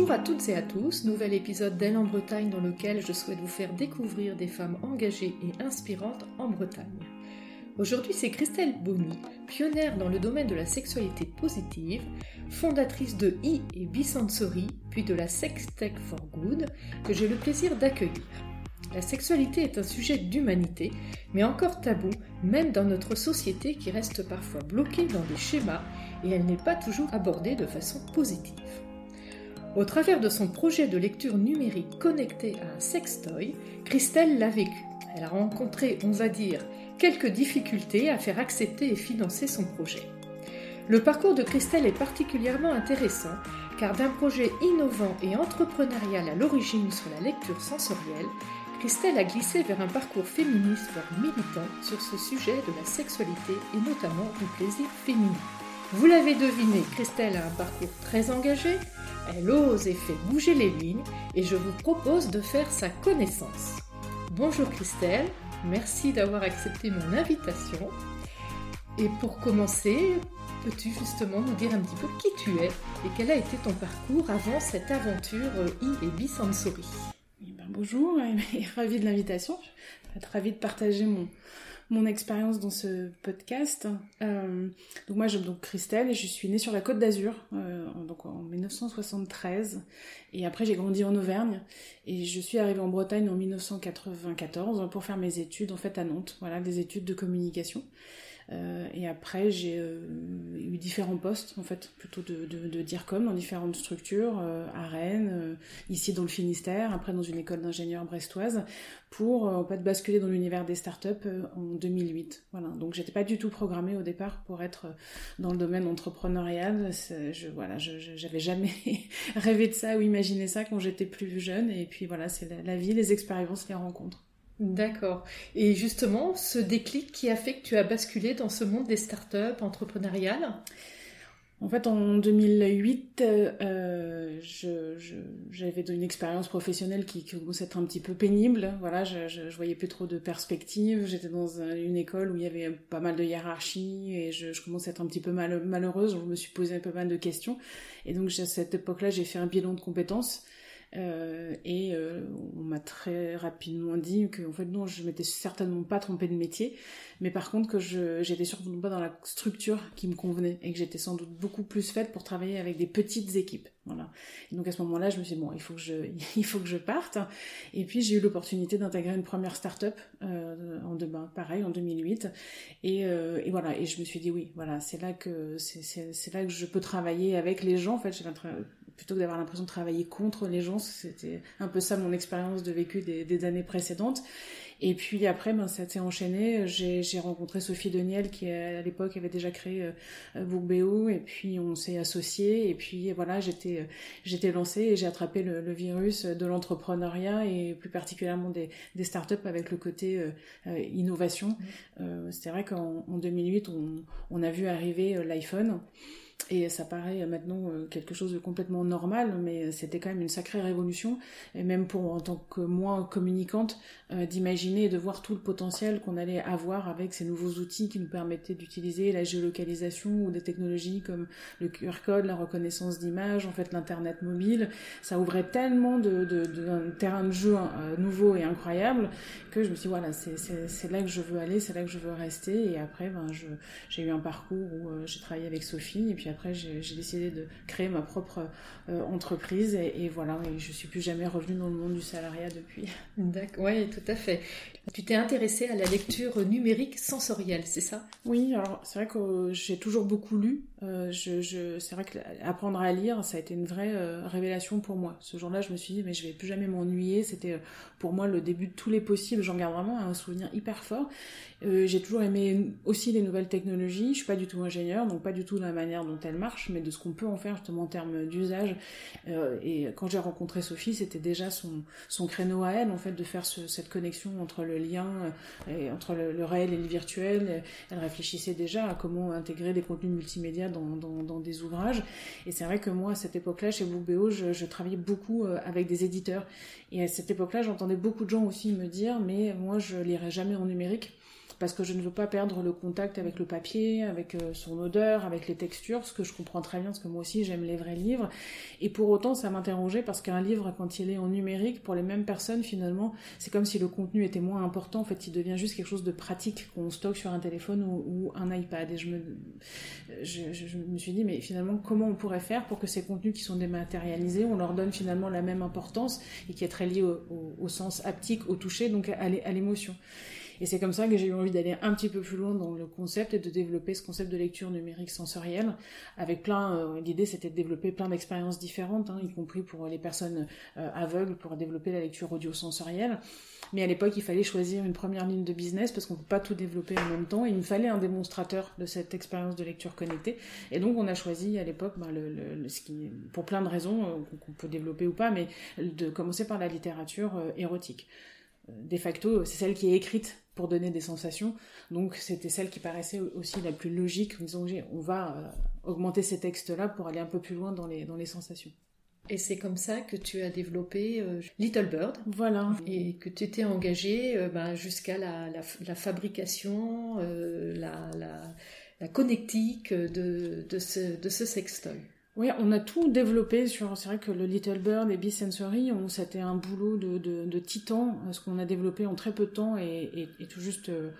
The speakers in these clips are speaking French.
Bonjour à toutes et à tous, nouvel épisode d'Elle en Bretagne dans lequel je souhaite vous faire découvrir des femmes engagées et inspirantes en Bretagne. Aujourd'hui, c'est Christelle Bonny, pionnière dans le domaine de la sexualité positive, fondatrice de I et Bisensory, puis de la Sex Tech for Good, que j'ai le plaisir d'accueillir. La sexualité est un sujet d'humanité, mais encore tabou, même dans notre société qui reste parfois bloquée dans des schémas et elle n'est pas toujours abordée de façon positive. Au travers de son projet de lecture numérique connecté à un sextoy, Christelle l'a vécu. Elle a rencontré, on va dire, quelques difficultés à faire accepter et financer son projet. Le parcours de Christelle est particulièrement intéressant car d'un projet innovant et entrepreneurial à l'origine sur la lecture sensorielle, Christelle a glissé vers un parcours féministe voire militant sur ce sujet de la sexualité et notamment du plaisir féminin. Vous l'avez deviné, Christelle a un parcours très engagé, elle ose et fait bouger les lignes et je vous propose de faire sa connaissance. Bonjour Christelle, merci d'avoir accepté mon invitation. Et pour commencer, peux-tu justement nous dire un petit peu qui tu es et quel a été ton parcours avant cette aventure I et Bisensory ben, Bonjour et ravie de l'invitation. Je suis ravie de partager mon, mon expérience dans ce podcast. Euh, donc moi, je donc Christelle et je suis née sur la Côte d'Azur, euh, donc en 1973. Et après, j'ai grandi en Auvergne et je suis arrivée en Bretagne en 1994 pour faire mes études en fait à Nantes. Voilà, des études de communication. Euh, et après, j'ai euh, eu différents postes, en fait, plutôt de, DIRCOM dans différentes structures, euh, à Rennes, ici dans le Finistère, après dans une école d'ingénieurs brestoise, pour en fait basculer dans l'univers des startups en 2008. Voilà. Donc, j'étais pas du tout programmée au départ pour être dans le domaine entrepreneurial. Je, voilà, j'avais jamais rêvé de ça ou imaginé ça quand j'étais plus jeune. Et puis voilà, c'est la vie, les expériences, les rencontres. D'accord. Et justement, ce déclic qui a fait que tu as basculé dans ce monde des startups entrepreneuriales? En fait, en 2008, euh, j'avais une expérience professionnelle qui, commençait à être un petit peu pénible. Voilà, je, je, voyais plus trop de perspectives. J'étais dans une école où il y avait pas mal de hiérarchie et je, commençais à être un petit peu malheureuse. Je me suis posé peu mal de questions. Et donc, à cette époque-là, j'ai fait un bilan de compétences. Euh, et euh, on m'a très rapidement dit que en fait non, je m'étais certainement pas trompée de métier, mais par contre que je j'étais surtout pas dans la structure qui me convenait et que j'étais sans doute beaucoup plus faite pour travailler avec des petites équipes. Voilà. Et donc à ce moment-là, je me suis dit bon, il faut que je parte. Et puis j'ai eu l'opportunité d'intégrer une première start-up euh, en pareil en 2008. Et, euh, et voilà. Et je me suis dit oui, voilà, c'est là que c'est là que je peux travailler avec les gens. En fait, plutôt que d'avoir l'impression de travailler contre les gens. C'était un peu ça mon expérience de vécu des, années précédentes. Et puis après, ben, ça s'est enchaîné. J'ai rencontré Sophie Deniel qui à l'époque avait déjà créé euh, Bookbeo et puis on s'est associés et puis voilà, j'étais j'étais lancée et j'ai attrapé le, virus de l'entrepreneuriat et plus particulièrement des, des startups avec le côté euh, euh, innovation. Mmh. Euh, C'est vrai qu'en 2008, on, on, a vu arriver l'iPhone. Et ça paraît maintenant euh, quelque chose de complètement normal, mais c'était quand même une sacrée révolution, et même pour en tant que moi communicante, euh, d'imaginer et de voir tout le potentiel qu'on allait avoir avec ces nouveaux outils qui nous permettaient d'utiliser la géolocalisation ou des technologies comme le QR code, la reconnaissance d'image, en fait l'internet mobile. Ça ouvrait tellement de, de, de, terrain de jeu euh, nouveau et incroyable que je me suis dit, voilà, c'est là que je veux aller, c'est là que je veux rester. Et après, ben, j'ai eu un parcours où j'ai travaillé avec Sophie, et puis après j'ai décidé de créer ma propre euh, entreprise et, voilà, et je suis plus jamais revenue dans le monde du salariat depuis. D'accord, oui, tout à fait. Tu t'es intéressée à la lecture numérique sensorielle, c'est ça? Oui, alors c'est vrai que j'ai toujours beaucoup lu. Euh, je, je, c'est vrai que apprendre à lire, ça a été une vraie euh, révélation pour moi. Ce jour-là, je me suis dit, mais je vais plus jamais m'ennuyer. C'était pour moi le début de tous les possibles. J'en garde vraiment un souvenir hyper fort. J'ai toujours aimé aussi les nouvelles technologies. Je suis pas du tout ingénieur, donc pas du tout de la manière dont elles marchent, mais de ce qu'on peut en faire justement en termes d'usage. Euh, et quand j'ai rencontré Sophie, c'était déjà son, son créneau à elle, en fait, de faire cette connexion entre le lien, euh, et entre le, réel et le virtuel. Elle réfléchissait déjà à comment intégrer des contenus multimédia dans, dans, dans des ouvrages. Et c'est vrai que moi, à cette époque-là, chez Bookbeo, je, je travaillais beaucoup euh, avec des éditeurs. Et à cette époque-là, j'entendais beaucoup de gens aussi me dire, mais moi, je lirai jamais en numérique parce que je ne veux pas perdre le contact avec le papier, avec son odeur, avec les textures, ce que je comprends très bien, parce que moi aussi j'aime les vrais livres. Et pour autant, ça m'interrogeait parce qu'un livre, quand il est en numérique, pour les mêmes personnes, finalement, c'est comme si le contenu était moins important. En fait, il devient juste quelque chose de pratique qu'on stocke sur un téléphone ou, un iPad. Et je me, je, me suis dit, mais finalement, comment on pourrait faire pour que ces contenus qui sont dématérialisés, on leur donne finalement la même importance et qui est très lié au, sens haptique, au toucher, donc à l'émotion. Et c'est comme ça que j'ai eu envie d'aller un petit peu plus loin dans le concept et de développer ce concept de lecture numérique sensorielle. Avec plein, euh, l'idée c'était de développer plein d'expériences différentes, hein, y compris pour les personnes euh, aveugles, pour développer la lecture audio-sensorielle. Mais à l'époque, il fallait choisir une première ligne de business parce qu'on ne peut pas tout développer en même temps. Et il me fallait un démonstrateur de cette expérience de lecture connectée. Et donc, on a choisi à l'époque, ben, pour plein de raisons euh, qu'on peut développer ou pas, mais de commencer par la littérature érotique de facto, c'est celle qui est écrite pour donner des sensations. Donc c'était celle qui paraissait aussi la plus logique, en disant on va euh, augmenter ces textes-là pour aller un peu plus loin dans les, dans les sensations. Et c'est comme ça que tu as développé euh, Little Bird. Voilà. Et que tu étais engagé euh, ben, jusqu'à la, la, fabrication, la, la, connectique de, de, ce, de ce sextoy. Oui, on a tout développé sur. C'est vrai que le Little Bird et B-Sensory, c'était un boulot de, de, titan, ce qu'on a développé en très peu de temps et, et, tout juste euh,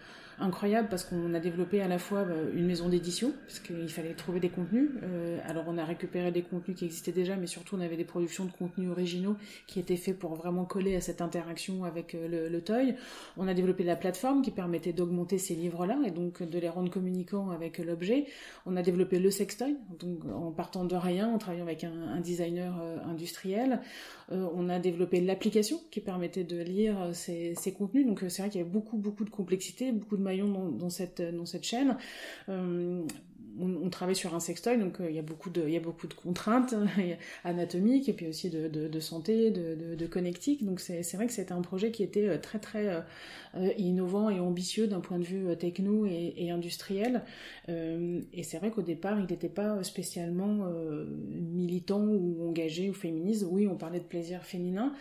incroyable parce qu'on a développé à la fois euh, une maison d'édition, parce qu'il fallait trouver des contenus. Euh, alors on a récupéré des contenus qui existaient déjà, mais surtout on avait des productions de contenus originaux qui étaient faits pour vraiment coller à cette interaction avec euh, le, le toy. On a développé la plateforme qui permettait d'augmenter ces livres-là et donc de les rendre communicants avec l'objet. On a développé le sextoy, donc en partant de rien, en travaillant avec un, designer industriel. on a développé l'application qui permettait de lire ces, ces contenus. Donc c'est vrai qu'il y avait beaucoup beaucoup de complexité, beaucoup de dans, cette, dans cette chaîne. Euh, on, travaille sur un sextoy, donc euh, il y a beaucoup de, y a beaucoup de contraintes anatomiques et puis aussi de, de, santé, de, de, connectique. Donc c'est vrai que c'était un projet qui était euh, très très innovant et ambitieux d'un point de vue techno et, et industriel. et c'est vrai qu'au départ, il n'était pas spécialement militant ou engagé ou féministe. Oui, on parlait de plaisir féminin,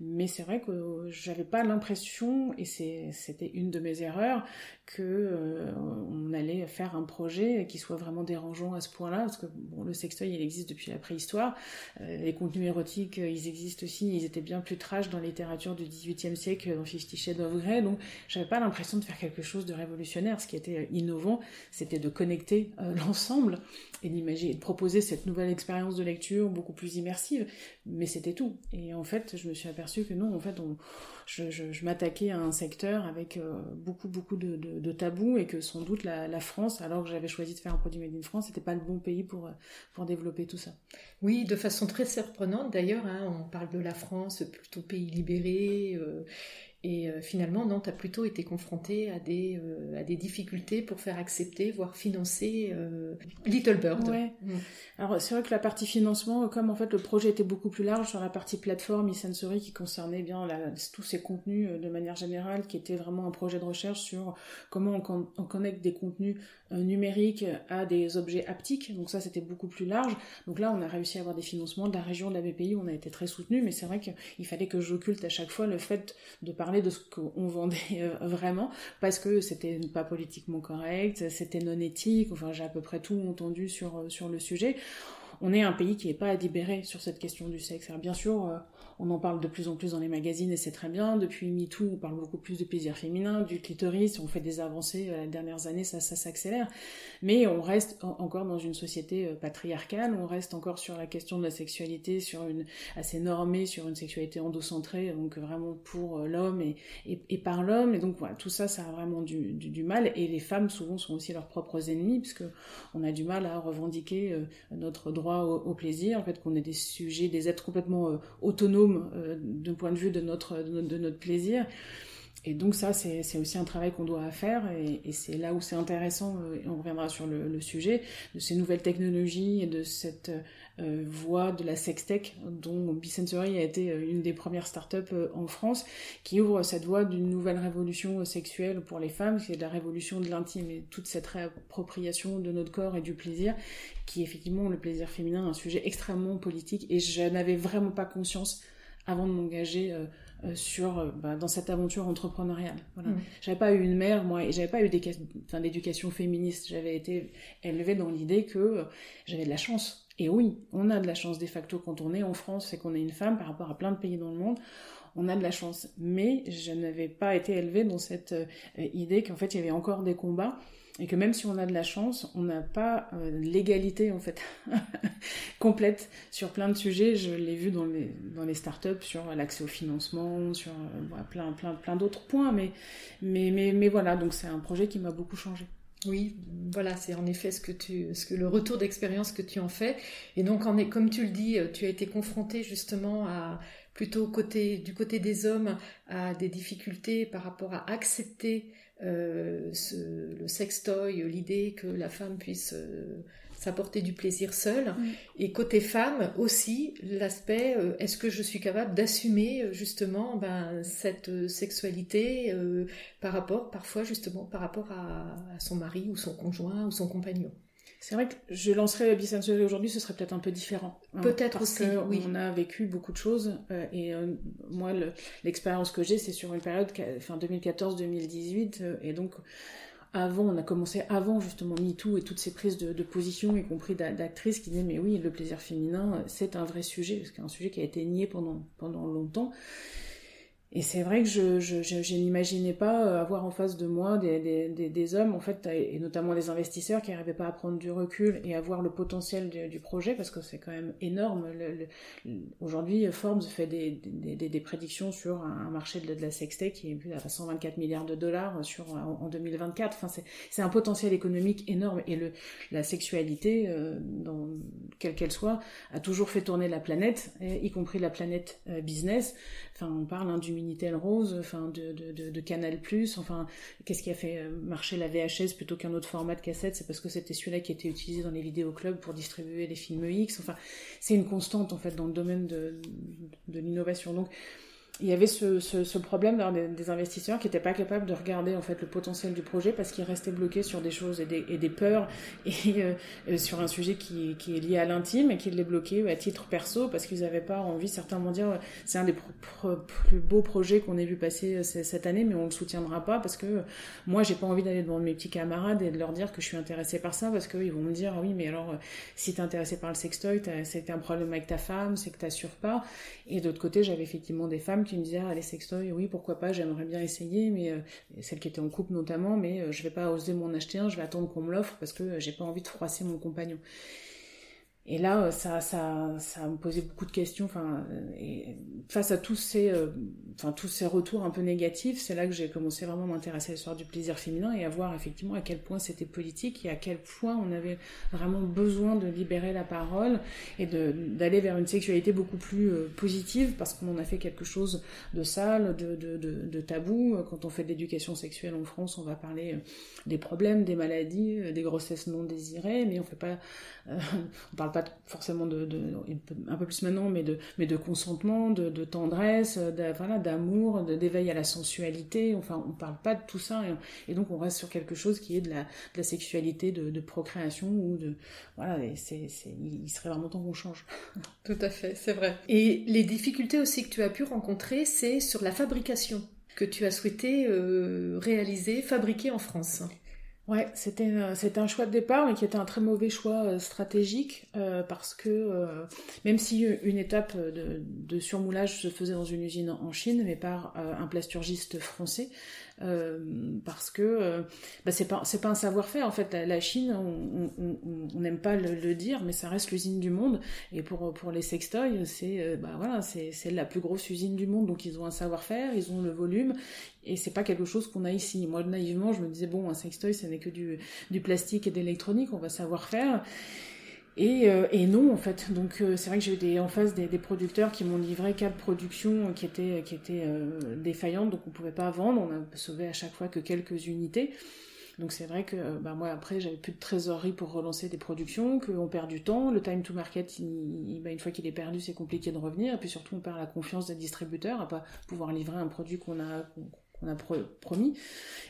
mais c'est vrai que j'avais pas l'impression, et c'était une de mes erreurs, que euh, on allait faire un projet qui soit vraiment dérangeant à ce point-là, parce que bon, le sextoy il existe depuis la préhistoire, euh, les contenus érotiques euh, ils existent aussi, ils étaient bien plus trash dans la littérature du XVIIIe siècle, dans Fifty Shades of Grey, donc j'avais pas l'impression de faire quelque chose de révolutionnaire. Ce qui était innovant, c'était de connecter l'ensemble et d'imaginer, de proposer cette nouvelle expérience de lecture beaucoup plus immersive, mais c'était tout. Et en fait, je me suis aperçue que non, en fait, on je, m'attaquais à un secteur avec euh, beaucoup beaucoup de, tabous et que sans doute la, France, alors que j'avais choisi de faire un produit made in France, n'était pas le bon pays pour, pour développer tout ça. Oui, de façon très surprenante d'ailleurs, hein, on parle de la France plutôt pays libéré. Euh, et euh, finalement, non, tu as plutôt été confronté à des, euh, à des difficultés pour faire accepter, voire financer euh, Little Bird. Ouais. Mm. Alors c'est vrai que la partie financement, comme en fait le projet était beaucoup plus large sur la partie plateforme e-sensory qui concernait bien tous ces contenus de manière générale, qui était vraiment un projet de recherche sur comment on, on connecte des contenus numériques à des objets haptiques. Donc ça c'était beaucoup plus large. Donc là on a réussi à avoir des financements de la région de la BPI, on a été très soutenu, mais c'est vrai qu'il fallait que j'occulte à chaque fois le fait de parler de ce qu'on vendait euh, vraiment, parce que c'était pas politiquement correct, c'était non éthique, enfin j'ai à peu près tout entendu sur, euh, sur le sujet. On est un pays qui n'est pas à libérer sur cette question du sexe. Alors bien sûr, euh, on en parle de plus en plus dans les magazines et c'est très bien. Depuis MeToo, on parle beaucoup plus de plaisir féminin, du clitoris, on fait des avancées les dernières années, ça, s'accélère. Mais on reste encore dans une société patriarcale, on reste encore sur la question de la sexualité, sur une assez normée, sur une sexualité endocentrée, donc vraiment pour l'homme et, par l'homme. Et donc tout ça, ça a vraiment du, mal. Et les femmes souvent sont aussi leurs propres ennemis, puisque on a du mal à revendiquer notre droit au, plaisir, en fait qu'on est des sujets, des êtres complètement autonomes euh, d'un point de vue de notre, de notre, plaisir. Et donc ça, c'est aussi un travail qu'on doit faire, et, c'est là où c'est intéressant, euh, on reviendra sur le, sujet, de ces nouvelles technologies et de cette euh, voie de la sextech, dont Bisensory a été une des premières startups en France, qui ouvre cette voie d'une nouvelle révolution sexuelle pour les femmes, qui est la révolution de l'intime, et toute cette réappropriation de notre corps et du plaisir, qui est effectivement le plaisir féminin, un sujet extrêmement politique, et je n'avais vraiment pas conscience avant de m'engager euh, sur bah, dans cette aventure entrepreneuriale. Voilà. Mm. J'avais pas eu une mère moi et j'avais pas eu d'éducation féministe. J'avais été élevée dans l'idée que j'avais de la chance. Et oui, on a de la chance de facto quand on est en France et qu'on est une femme par rapport à plein de pays dans le monde on a de la chance. Mais je n'avais pas été élevée dans cette idée qu'en fait il y avait encore des combats et que même si on a de la chance, on n'a pas euh, l'égalité en fait complète sur plein de sujets. Je l'ai vu dans les dans les startups sur l'accès au financement, sur euh, plein plein plein d'autres points, mais mais mais mais voilà. Donc c'est un projet qui m'a beaucoup changé. Oui, voilà, c'est en effet ce que tu, ce que le retour d'expérience que tu en fais. Et donc, en, comme tu le dis, tu as été confronté justement à plutôt côté, du côté des hommes à des difficultés par rapport à accepter euh, le sextoy, l'idée que la femme puisse euh, s'apporter du plaisir seule. Mm. Et côté femme aussi, l'aspect euh, est-ce que je suis capable d'assumer justement ben, cette sexualité par rapport, parfois justement, par rapport à, son mari ou son conjoint ou son compagnon? C'est vrai que je lancerais Bisensuel aujourd'hui, ce serait peut-être un peu différent. Hein, peut-être aussi, oui. On a vécu beaucoup de choses euh, et euh, moi, l'expérience que j'ai, c'est sur une période, enfin 2014-2018, euh, et donc avant, on a commencé avant justement MeToo et toutes ces prises de, position, y compris d'actrices qui disaient mais oui, le plaisir féminin, c'est un vrai sujet, parce un sujet qui a été nié pendant, pendant longtemps. Et c'est vrai que je, je, je, n'imaginais pas euh, avoir en face de moi des, des, des, hommes, en fait, et notamment des investisseurs qui n'arrivaient pas à prendre du recul et à voir le potentiel du, projet, parce que c'est quand même énorme. Aujourd'hui, Forbes fait des, prédictions sur un marché de, la sextech qui est à 124 milliards de dollars sur, en, 2024. Enfin, c'est un potentiel économique énorme. Et le, la sexualité, euh, quelle qu'elle soit, a toujours fait tourner la planète, y compris la planète euh, business. Enfin, on parle hein, du Minitel Rose, enfin de, de, de, Canal+, enfin qu'est-ce qui a fait euh, marcher la VHS plutôt qu'un autre format de cassette? C'est parce que c'était celui-là qui était utilisé dans les vidéoclubs pour distribuer les films X. Enfin, c'est une constante en fait dans le domaine de, de l'innovation. Donc il y avait ce, ce, problème des, des, investisseurs qui n'étaient pas capables de regarder en fait le potentiel du projet parce qu'ils restaient bloqués sur des choses et des, et des peurs et euh, euh, sur un sujet qui, qui est lié à l'intime et qui les bloquait à titre perso parce qu'ils n'avaient pas envie, certains vont dire c'est un des plus beaux projets qu'on ait vu passer euh, cette année mais on le soutiendra pas parce que moi j'ai pas envie d'aller devant mes petits camarades et de leur dire que je suis intéressée par ça parce qu'ils vont me dire oui mais alors si tu es intéressé par le sextoy c'est un problème avec ta femme c'est que t'assures pas. Et d'autre côté j'avais effectivement des femmes qui me disaient ah, les sextoys, oui, pourquoi pas, j'aimerais bien essayer, mais euh, celle qui était en couple notamment, mais euh, je vais pas oser m'en acheter un, je vais attendre qu'on me l'offre parce que euh, j'ai pas envie de froisser mon compagnon. Et là, euh, ça, ça, ça me posait beaucoup de questions. Enfin, et face à tous ces, euh, enfin tous ces retours un peu négatifs, c'est là que j'ai commencé vraiment à m'intéresser à l'histoire du plaisir féminin et à voir effectivement à quel point c'était politique et à quel point on avait vraiment besoin de libérer la parole et de d'aller vers une sexualité beaucoup plus euh, positive parce qu'on en a fait quelque chose de sale, de, de, de, de tabou. Quand on fait de l'éducation sexuelle en France, on va parler des problèmes, des maladies, des grossesses non désirées, mais on fait pas, on parle pas forcément de, un peu plus maintenant, mais de, de consentement, de, tendresse, voilà, d'amour, d'éveil à la sensualité. Enfin, on parle pas de tout ça, et, donc on reste sur quelque chose qui est de la, de la sexualité, de, procréation ou de voilà. c'est, il serait vraiment temps qu'on change. Tout à fait, c'est vrai. Et les difficultés aussi que tu as pu rencontrer, c'est sur la fabrication que tu as souhaité euh, réaliser, fabriquer en France. Ouais, c'était euh, c'était un choix de départ, mais qui était un très mauvais choix euh, stratégique euh, parce que même si une étape de, de, surmoulage se faisait dans une usine en Chine, mais par un plasturgiste français, euh, parce que euh, bah, c'est pas c'est pas un savoir-faire en fait. La, Chine on n'aime pas le, dire mais ça reste l'usine du monde. Et pour pour les sextoys c'est euh, bah voilà c'est c'est la plus grosse usine du monde. Donc ils ont un savoir-faire ils ont le volume. Et c'est pas quelque chose qu'on a ici. Moi naïvement je me disais bon un sextoy ce n'est que du du plastique et d'électronique on va savoir faire et, euh, et, non, en fait. Donc, euh, c'est vrai que j'ai eu en face des, producteurs qui m'ont livré quatre productions qui étaient, qui étaient euh, défaillantes, donc on pouvait pas vendre. On a sauvé à chaque fois que quelques unités. Donc, c'est vrai que bah, moi, après, j'avais plus de trésorerie pour relancer des productions, qu'on perd du temps. Le time to market, bah, une fois qu'il est perdu, c'est compliqué de revenir. Et puis surtout, on perd la confiance des distributeurs à pas pouvoir livrer un produit qu'on a qu'on a promis.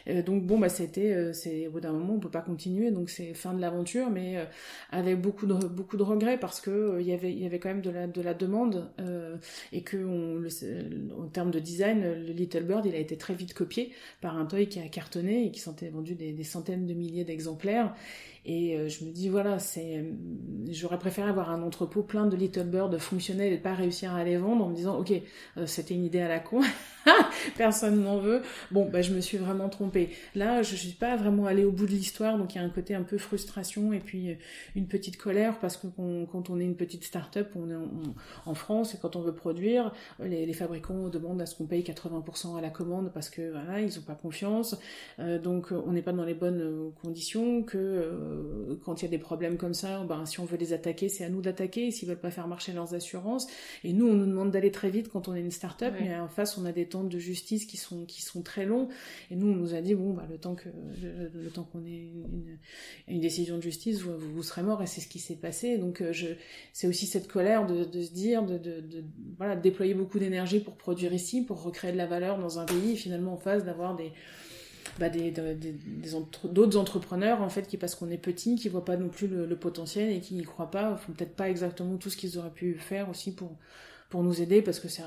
Euh, donc bon, bah c'était, euh, c'est au bout d'un moment on peut pas continuer, donc c'est fin de l'aventure, mais euh, avec beaucoup de beaucoup de regrets parce que il y avait il y avait quand même de la de la demande et que on, en termes de design, le Little Bird il a été très vite copié par un toy qui a cartonné et qui s'en vendu des, des centaines de milliers d'exemplaires et euh, je me dis, voilà, c'est, j'aurais préféré avoir un entrepôt plein de Little Bird fonctionnels et pas réussir à les vendre en me disant, ok, euh, c'était une idée à la con, personne n'en veut. Bon, bah, je me suis vraiment trompée. Là, je suis pas vraiment allée au bout de l'histoire, donc il y a un côté un peu frustration et puis euh, une petite colère parce que quand on est une petite start-up, on est en, France et quand on veut produire, les, fabricants demandent à ce qu'on paye 80% à la commande parce que voilà, ils ont pas confiance. donc on n'est pas dans les bonnes conditions que euh, quand il y a des problèmes comme ça, ben, si on veut les attaquer, c'est à nous d'attaquer, s'ils veulent pas faire marcher leurs assurances. Et nous, on nous demande d'aller très vite quand on est une start-up, mais en face, on a des temps de justice qui sont, qui sont très longs. Et nous, on nous a dit, bon, bah, le temps que, le, temps qu'on ait une, une, décision de justice, vous, vous serez mort, et c'est ce qui s'est passé. Donc, euh, je, c'est aussi cette colère de, de se dire, de, de, de voilà, de déployer beaucoup d'énergie pour produire ici, pour recréer de la valeur dans un pays, et finalement, en face, d'avoir des, bah, des, d'autres entrepreneurs en fait qui parce qu'on est petit qui voient pas non plus le, potentiel et qui n'y croient pas font peut-être pas exactement tout ce qu'ils auraient pu faire aussi pour pour nous aider parce que c'est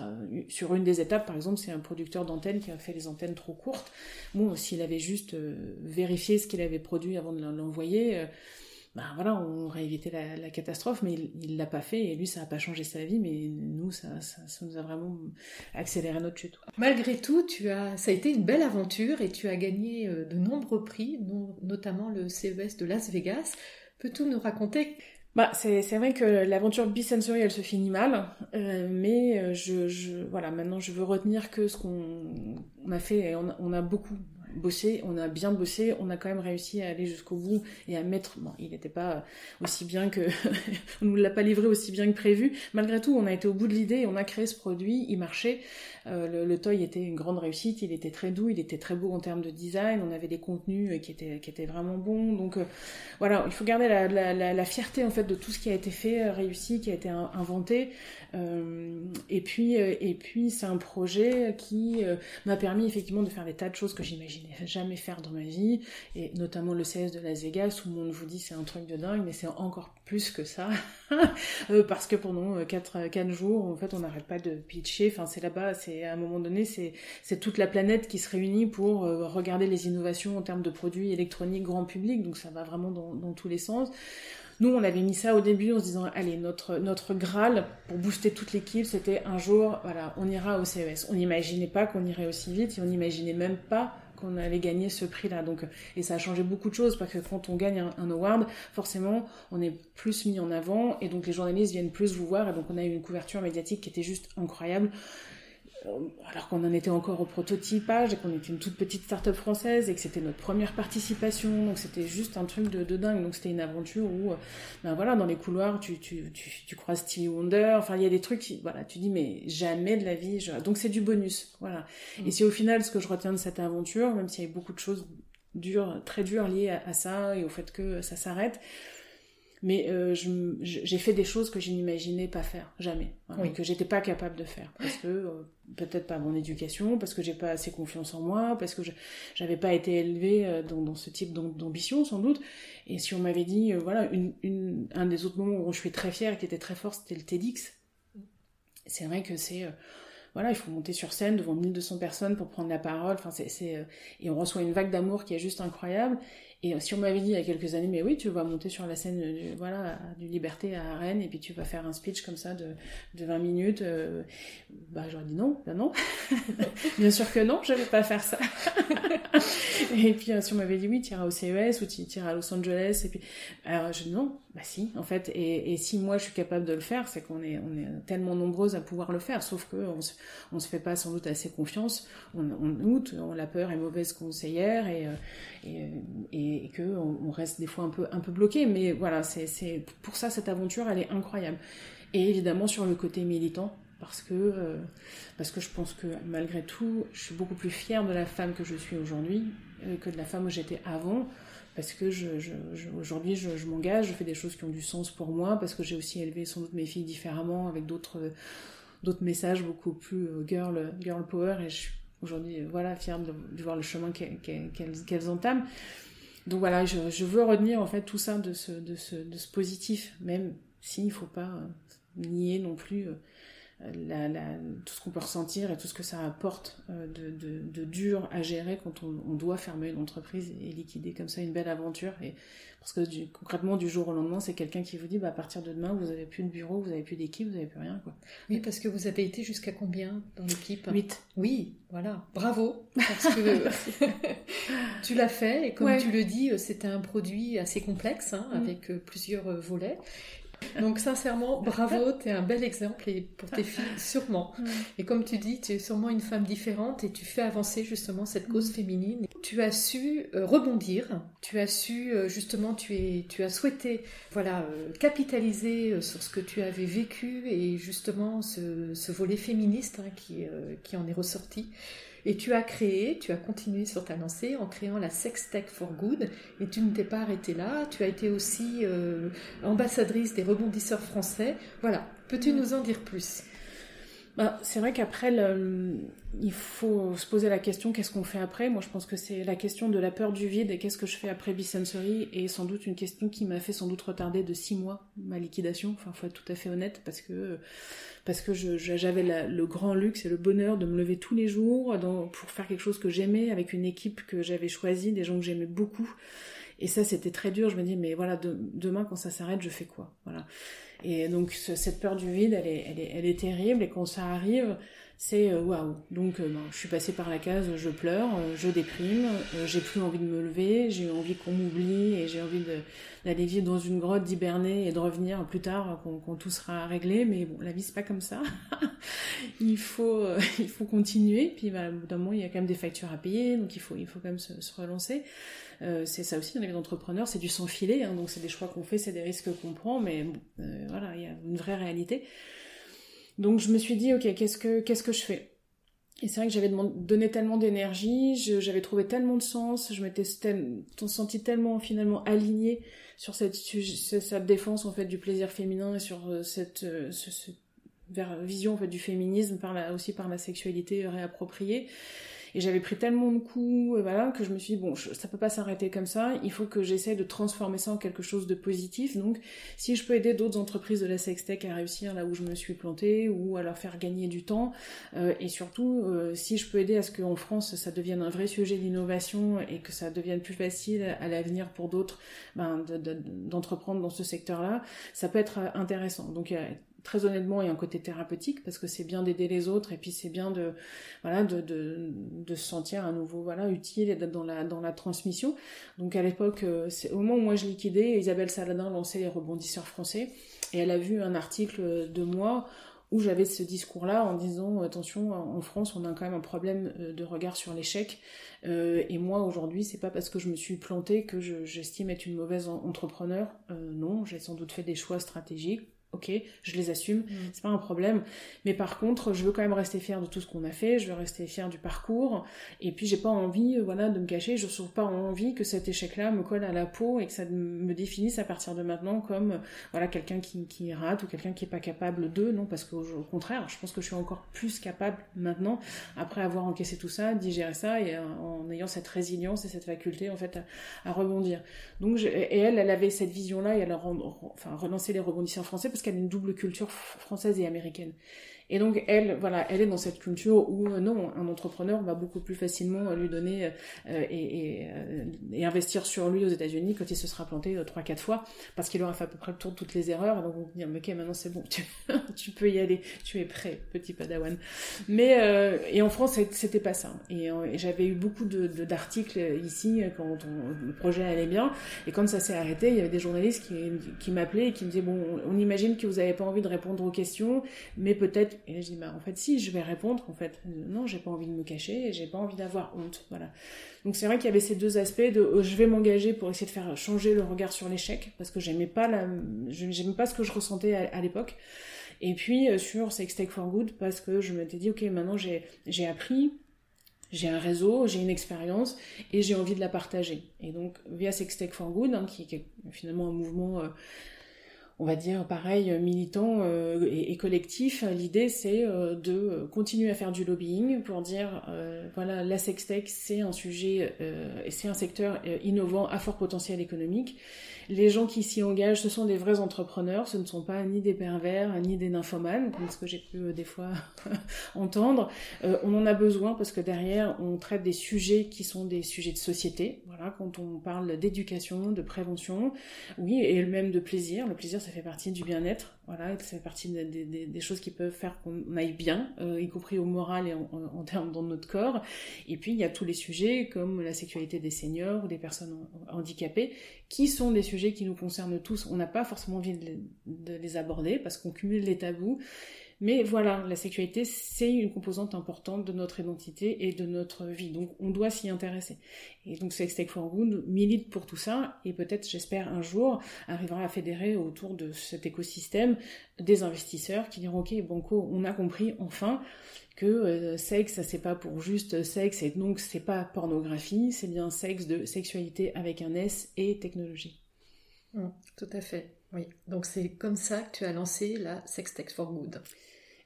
sur une des étapes par exemple c'est un producteur d'antennes qui a fait les antennes trop courtes. Bon s'il avait juste euh, vérifié ce qu'il avait produit avant de l'envoyer euh, ben voilà, on aurait évité la, catastrophe, mais il l'a pas fait et lui, ça n'a pas changé sa vie, mais nous, ça, ça, nous a vraiment accéléré notre chute. Malgré tout, tu as, ça a été une belle aventure et tu as gagné euh, de nombreux prix, notamment le CES de Las Vegas. Peux-tu nous raconter? Bah, c'est, vrai que l'aventure Bisensory, elle se finit mal, euh, mais euh, je, voilà, maintenant je veux retenir que ce qu'on a fait, on a beaucoup bossé, on a bien bossé, on a quand même réussi à aller jusqu'au bout et à mettre. Bon, il n'était pas aussi bien que. on nous l'a pas livré aussi bien que prévu. Malgré tout, on a été au bout de l'idée, on a créé ce produit, il marchait. Euh, le, toy était une grande réussite, il était très doux, il était très beau en termes de design, on avait des contenus euh, qui étaient, vraiment bons. Donc euh, voilà, il faut garder la, fierté en fait de tout ce qui a été fait, réussi, qui a été inventé. Et puis, et puis c'est un projet qui m'a permis effectivement de faire des tas de choses que j'imaginais jamais faire dans ma vie, et notamment le CS de Las Vegas où on vous dit c'est un truc de dingue, mais c'est encore plus que ça, parce que pendant 4, 4 jours, en fait, on n'arrête pas de pitcher. Enfin, c'est là-bas, c'est à un moment donné, c'est toute la planète qui se réunit pour euh, regarder les innovations en termes de produits électroniques grand public, donc ça va vraiment dans, tous les sens. Nous, on avait mis ça au début en se disant, allez, notre, notre Graal pour booster toute l'équipe, c'était un jour, voilà, on ira au CES. On n'imaginait pas qu'on irait aussi vite et on n'imaginait même pas qu'on allait gagner ce prix-là. Donc, et ça a changé beaucoup de choses parce que quand on gagne un, un, award, forcément, on est plus mis en avant et donc les journalistes viennent plus vous voir et donc on a eu une couverture médiatique qui était juste incroyable. Euh, alors qu'on en était encore au prototypage et qu'on était une toute petite start-up française et que c'était notre première participation, donc c'était juste un truc de, dingue. Donc c'était une aventure où, euh, ben voilà, dans les couloirs, tu, tu, tu, crois Stevie Wonder, enfin il y a des trucs, voilà, tu dis mais jamais de la vie, donc c'est du bonus, voilà. Mm. Et c'est au final ce que je retiens de cette aventure, même s'il y a beaucoup de choses dures, très dures liées à ça et au fait que ça s'arrête, mais euh, j'ai fait des choses que je n'imaginais pas faire jamais. Que j'étais pas capable de faire. Parce que euh, peut-être pas mon éducation parce que j'ai pas assez confiance en moi parce que j'avais pas été élevée euh, dans, dans ce type d'ambition sans doute. Et si on m'avait dit euh, voilà une, une, un des autres moments où je suis très fière et qui était très fort c'était le TEDx c'est vrai que c'est voilà, il faut monter sur scène devant 1200 personnes pour prendre la parole. Enfin, c'est, et on reçoit une vague d'amour qui est juste incroyable. Et si on m'avait dit il y a quelques années, mais oui, tu vas monter sur la scène du, voilà, du Liberté à Rennes et puis tu vas faire un speech comme ça de, de 20 minutes, euh, bah j'aurais dit non, ben non. Bien sûr que non, je vais pas faire ça. et puis euh, si on m'avait dit oui, tu iras au CES ou tu iras à Los Angeles, et puis alors je dis non, bah si, en fait. Et, et si moi je suis capable de le faire, c'est qu'on est, tellement nombreuses à pouvoir le faire, sauf que on se, on se fait pas sans doute assez confiance, on, on doute, on, la peur est mauvaise conseillère et, euh, et, et et, que on, reste des fois un peu un peu bloqué. Mais voilà, c'est pour ça cette aventure, elle est incroyable. Et évidemment sur le côté militant, parce que euh, parce que je pense que malgré tout, je suis beaucoup plus fière de la femme que je suis aujourd'hui euh, que de la femme où j'étais avant. Parce que aujourd'hui, je, m'engage, je fais des choses qui ont du sens pour moi, parce que j'ai aussi élevé sans doute mes filles différemment, avec d'autres d'autres messages beaucoup plus euh, girl, girl power, et je suis aujourd'hui, voilà, fière de, voir le chemin qu'elles entament. Donc voilà, je, veux retenir en fait tout ça de ce, positif, même s'il ne faut pas nier non plus la, la, tout ce qu'on peut ressentir et tout ce que ça apporte euh, de, de, de, dur à gérer quand on, on, doit fermer une entreprise et liquider comme ça une belle aventure. Et parce que du, concrètement, du jour au lendemain, c'est quelqu'un qui vous dit bah, à partir de demain, vous n'avez plus de bureau, vous n'avez plus d'équipe, vous n'avez plus rien. Quoi. Oui, parce que vous avez été jusqu'à combien dans l'équipe? Huit. Oui, voilà. Bravo. Parce que tu l'as fait et comme tu le dis, c'était un produit assez complexe hein, mm. avec euh, plusieurs euh, volets. Donc sincèrement, bravo, tu es un bel exemple et pour tes filles, sûrement. Et comme tu dis, tu es sûrement une femme différente et tu fais avancer justement cette cause féminine. Tu as su euh, rebondir, tu as su euh, justement, tu, es, tu as souhaité voilà, euh, capitaliser sur ce que tu avais vécu et justement ce, volet féministe hein, qui, qui en est ressorti. Et tu as créé, tu as continué sur ta lancée en créant la Sex Tech for Good. Et tu ne t'es pas arrêtée là. Tu as été aussi euh, ambassadrice des rebondisseurs français. Voilà. Peux-tu mm. nous en dire plus? Bah, c'est vrai qu'après, il faut se poser la question qu'est-ce qu'on fait après? Moi, je pense que c'est la question de la peur du vide et qu'est-ce que je fais après Bisensory et sans doute une question qui m'a fait sans doute retarder de six mois ma liquidation. Enfin, faut être tout à fait honnête parce que parce que j'avais le grand luxe et le bonheur de me lever tous les jours pour faire quelque chose que j'aimais avec une équipe que j'avais choisie, des gens que j'aimais beaucoup. Et ça, c'était très dur. Je me dis, mais voilà, demain, quand ça s'arrête, je fais quoi? Voilà. Et donc cette peur du vide, elle est, elle est, elle est terrible. Et quand ça arrive, c'est euh, waouh. Donc euh, ben, je suis passée par la case, je pleure, euh, je déprime, j'ai plus envie de me lever, j'ai envie qu'on m'oublie et j'ai envie d'aller vivre dans une grotte, d'hiberner et de revenir plus tard quand, tout sera réglé. Mais bon, la vie c'est pas comme ça. il faut, il faut continuer. Puis ben, au bout d'un moment, il y a quand même des factures à payer, donc il faut, il faut quand même se, relancer. C'est ça aussi, dans la vie d'entrepreneur, c'est du sans filet, hein, donc c'est des choix qu'on fait, c'est des risques qu'on prend, mais euh, voilà, il y a une vraie réalité. Donc je me suis dit, ok, qu'est-ce que, qu'est-ce que je fais? Et c'est vrai que j'avais donné tellement d'énergie, j'avais trouvé tellement de sens, je m'étais senti tellement finalement alignée sur cette, cette, défense en fait du plaisir féminin et sur euh, cette, vision en fait du féminisme par la, aussi par la sexualité réappropriée et j'avais pris tellement de coups, euh, voilà, que je me suis dit, bon, ça peut pas s'arrêter comme ça, il faut que j'essaie de transformer ça en quelque chose de positif. Donc, si je peux aider d'autres entreprises de la sextech à réussir là où je me suis plantée, ou à leur faire gagner du temps, euh, et surtout, euh, si je peux aider à ce qu'en France, ça devienne un vrai sujet d'innovation et que ça devienne plus facile à l'avenir pour d'autres ben, d'entreprendre dans ce secteur-là, ça peut être intéressant. Donc, il y a très honnêtement, il y a un côté thérapeutique parce que c'est bien d'aider les autres et puis c'est bien de voilà de, de, de, se sentir à nouveau voilà utile et d'être dans la dans la transmission. Donc à l'époque, euh, c'est au moment où moi je liquidais, Isabelle Saladin lançait les rebondisseurs français et elle a vu un article de moi où j'avais ce discours-là en disant attention en France on a quand même un problème euh, de regard sur l'échec. Euh, et moi aujourd'hui c'est pas parce que je me suis plantée que j'estime être une mauvaise entrepreneur. Non j'ai sans doute fait des choix stratégiques ok, je les assume, mm. c'est pas un problème. Mais par contre, je veux quand même rester fière de tout ce qu'on a fait, je veux rester fière du parcours, et puis j'ai pas envie, euh, voilà, de me cacher, je n'ai pas envie que cet échec-là me colle à la peau et que ça me définisse à partir de maintenant comme, voilà, quelqu'un qui, qui rate ou quelqu'un qui est pas capable de, non, parce qu'au contraire, je pense que je suis encore plus capable maintenant, après avoir encaissé tout ça, digérer ça, et euh, en ayant cette résilience et cette faculté, en fait, à, rebondir. Donc, et elle, elle avait cette vision-là, et elle a enfin, relancé les rebondisseurs français, parce qu'elle a une double culture française et américaine. Et donc elle, voilà, elle est dans cette culture où euh, non, un entrepreneur va beaucoup plus facilement euh, lui donner euh, et, et, investir sur lui aux États-Unis quand il se sera planté trois quatre fois parce qu'il aura fait à peu près le tour de toutes les erreurs. Donc on va dire ok maintenant c'est bon, tu, peux y aller, tu es prêt, petit padawan. Mais et en France c'était pas ça. Et, j'avais eu beaucoup de d'articles ici quand le projet allait bien et quand ça s'est arrêté, il y avait des journalistes qui, qui m'appelaient et qui me disaient bon, on imagine que vous n'avez pas envie de répondre aux questions, mais peut-être et là, je dis, bah, en fait, si, je vais répondre, en fait. Non, j'ai pas envie de me cacher j'ai pas envie d'avoir honte. Voilà. Donc, c'est vrai qu'il y avait ces deux aspects de euh, je vais m'engager pour essayer de faire changer le regard sur l'échec parce que j'aimais pas la, j'aimais pas ce que je ressentais à, l'époque. Et puis, euh, sur Sex Tech for Good parce que je m'étais dit, ok, maintenant j'ai, j'ai appris, j'ai un réseau, j'ai une expérience et j'ai envie de la partager. Et donc, via Sex Tech for Good, hein, qui, est finalement un mouvement, euh, on va dire pareil, militant et, collectif. L'idée, c'est de continuer à faire du lobbying pour dire, voilà, la sextech, c'est un sujet, c'est un secteur innovant à fort potentiel économique les gens qui s'y engagent, ce sont des vrais entrepreneurs, ce ne sont pas ni des pervers, ni des nymphomanes, comme ce que j'ai pu euh, des fois entendre. Euh, on en a besoin parce que derrière, on traite des sujets qui sont des sujets de société. Voilà, quand on parle d'éducation, de prévention, oui, et même de plaisir. Le plaisir, ça fait partie du bien-être. Voilà, ça fait partie des, choses qui peuvent faire qu'on aille bien, euh, y compris au moral et en, termes dans notre corps. Et puis, il y a tous les sujets comme la sécurité des seniors ou des personnes handicapées, qui sont des sujets qui nous concernent tous. On n'a pas forcément envie de les aborder parce qu'on cumule les tabous mais voilà, la sécurité, c'est une composante importante de notre identité et de notre vie. Donc on doit s'y intéresser. Et donc Sex Tech for Good milite pour tout ça et peut-être, j'espère, un jour arrivera à fédérer autour de cet écosystème des investisseurs qui diront, OK, Banco, on a compris enfin que euh, sexe, ça c'est pas pour juste sexe et donc c'est pas pornographie, c'est bien sexe de sexualité avec un S et technologie. Mmh, tout à fait. Oui, donc c'est comme ça que tu as lancé la Sex Tech for Good.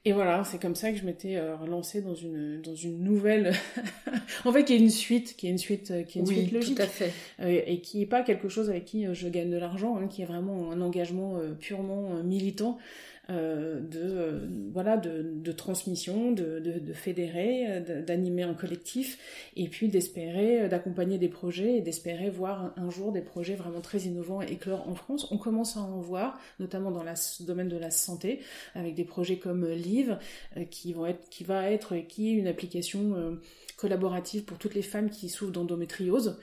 Et voilà, c'est comme ça que je m'étais euh, relancée dans une dans une nouvelle, en fait, qui est une suite, qui est une suite, euh, qui est une suite logique, tout à fait, euh, et qui est pas quelque chose avec qui je gagne de l'argent, hein, qui est vraiment un engagement purement militant euh, de euh, voilà de, de transmission, de, de, de fédérer, d'animer un collectif, et puis d'espérer euh, d'accompagner des projets et d'espérer voir un, jour des projets vraiment très innovants éclore en France. On commence à en voir, notamment dans le domaine de la santé, avec des projets comme Live, qui vont être qui va être qui est une application collaborative pour toutes les femmes qui souffrent d'endométriose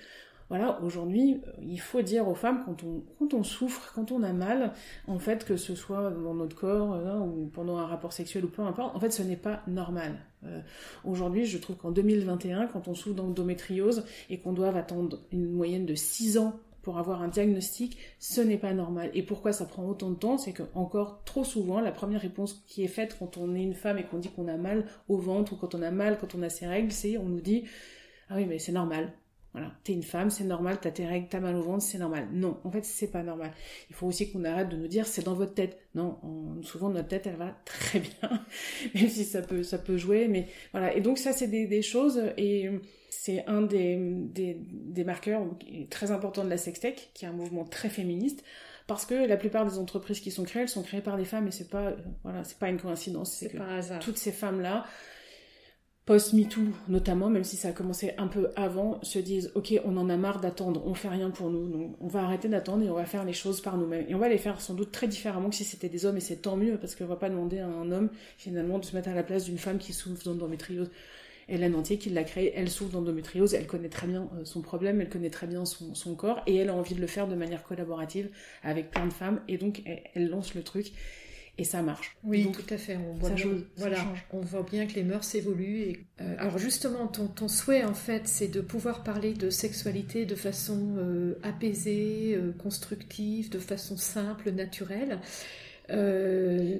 voilà, aujourd'hui, euh, il faut dire aux femmes, quand on, souffre, quand on a mal, en fait, que ce soit dans notre corps euh, ou pendant un rapport sexuel ou peu importe, en fait, ce n'est pas normal. Euh, aujourd'hui, je trouve qu'en 2021, quand on souffre d'endométriose et qu'on doit attendre une moyenne de 6 ans pour avoir un diagnostic, ce n'est pas normal. Et pourquoi ça prend autant de temps? C'est que encore trop souvent, la première réponse qui est faite quand on est une femme et qu'on dit qu'on a mal au ventre ou quand on a mal quand on a ses règles, c'est on nous dit ah oui mais c'est normal. Voilà, t'es une femme, c'est normal, t'as tes règles, t'as mal au ventre, c'est normal. Non, en fait, c'est pas normal. Il faut aussi qu'on arrête de nous dire c'est dans votre tête. Non, souvent notre tête, elle va très bien, même si ça peut, ça peut jouer. Mais voilà, et donc ça, c'est des, choses et c'est un des, des, marqueurs très importants de la sextech, qui est un mouvement très féministe. Parce que la plupart des entreprises qui sont créées, elles sont créées par des femmes et c'est pas, voilà, c'est pas une coïncidence. C'est pas hasard. Toutes ces femmes-là, post-MeToo notamment, même si ça a commencé un peu avant, se disent ok, on en a marre d'attendre, on fait rien pour nous, donc on va arrêter d'attendre et on va faire les choses par nous-mêmes. Et on va les faire sans doute très différemment que si c'était des hommes, et c'est tant mieux parce qu'on va pas demander à un homme finalement de se mettre à la place d'une femme qui souffre d'endométriose. Hélène Entier qui l'a créée, elle souffre d'endométriose, elle connaît très bien euh, son problème, elle connaît très bien son, corps et elle a envie de le faire de manière collaborative avec plein de femmes et donc elle lance le truc et ça marche. Oui, tout à fait. On voit, bien, voilà, on voit bien que les mœurs évoluent. Et, euh, alors justement, ton, ton, souhait, en fait, c'est de pouvoir parler de sexualité de façon euh, apaisée, euh, constructive, de façon simple, naturelle,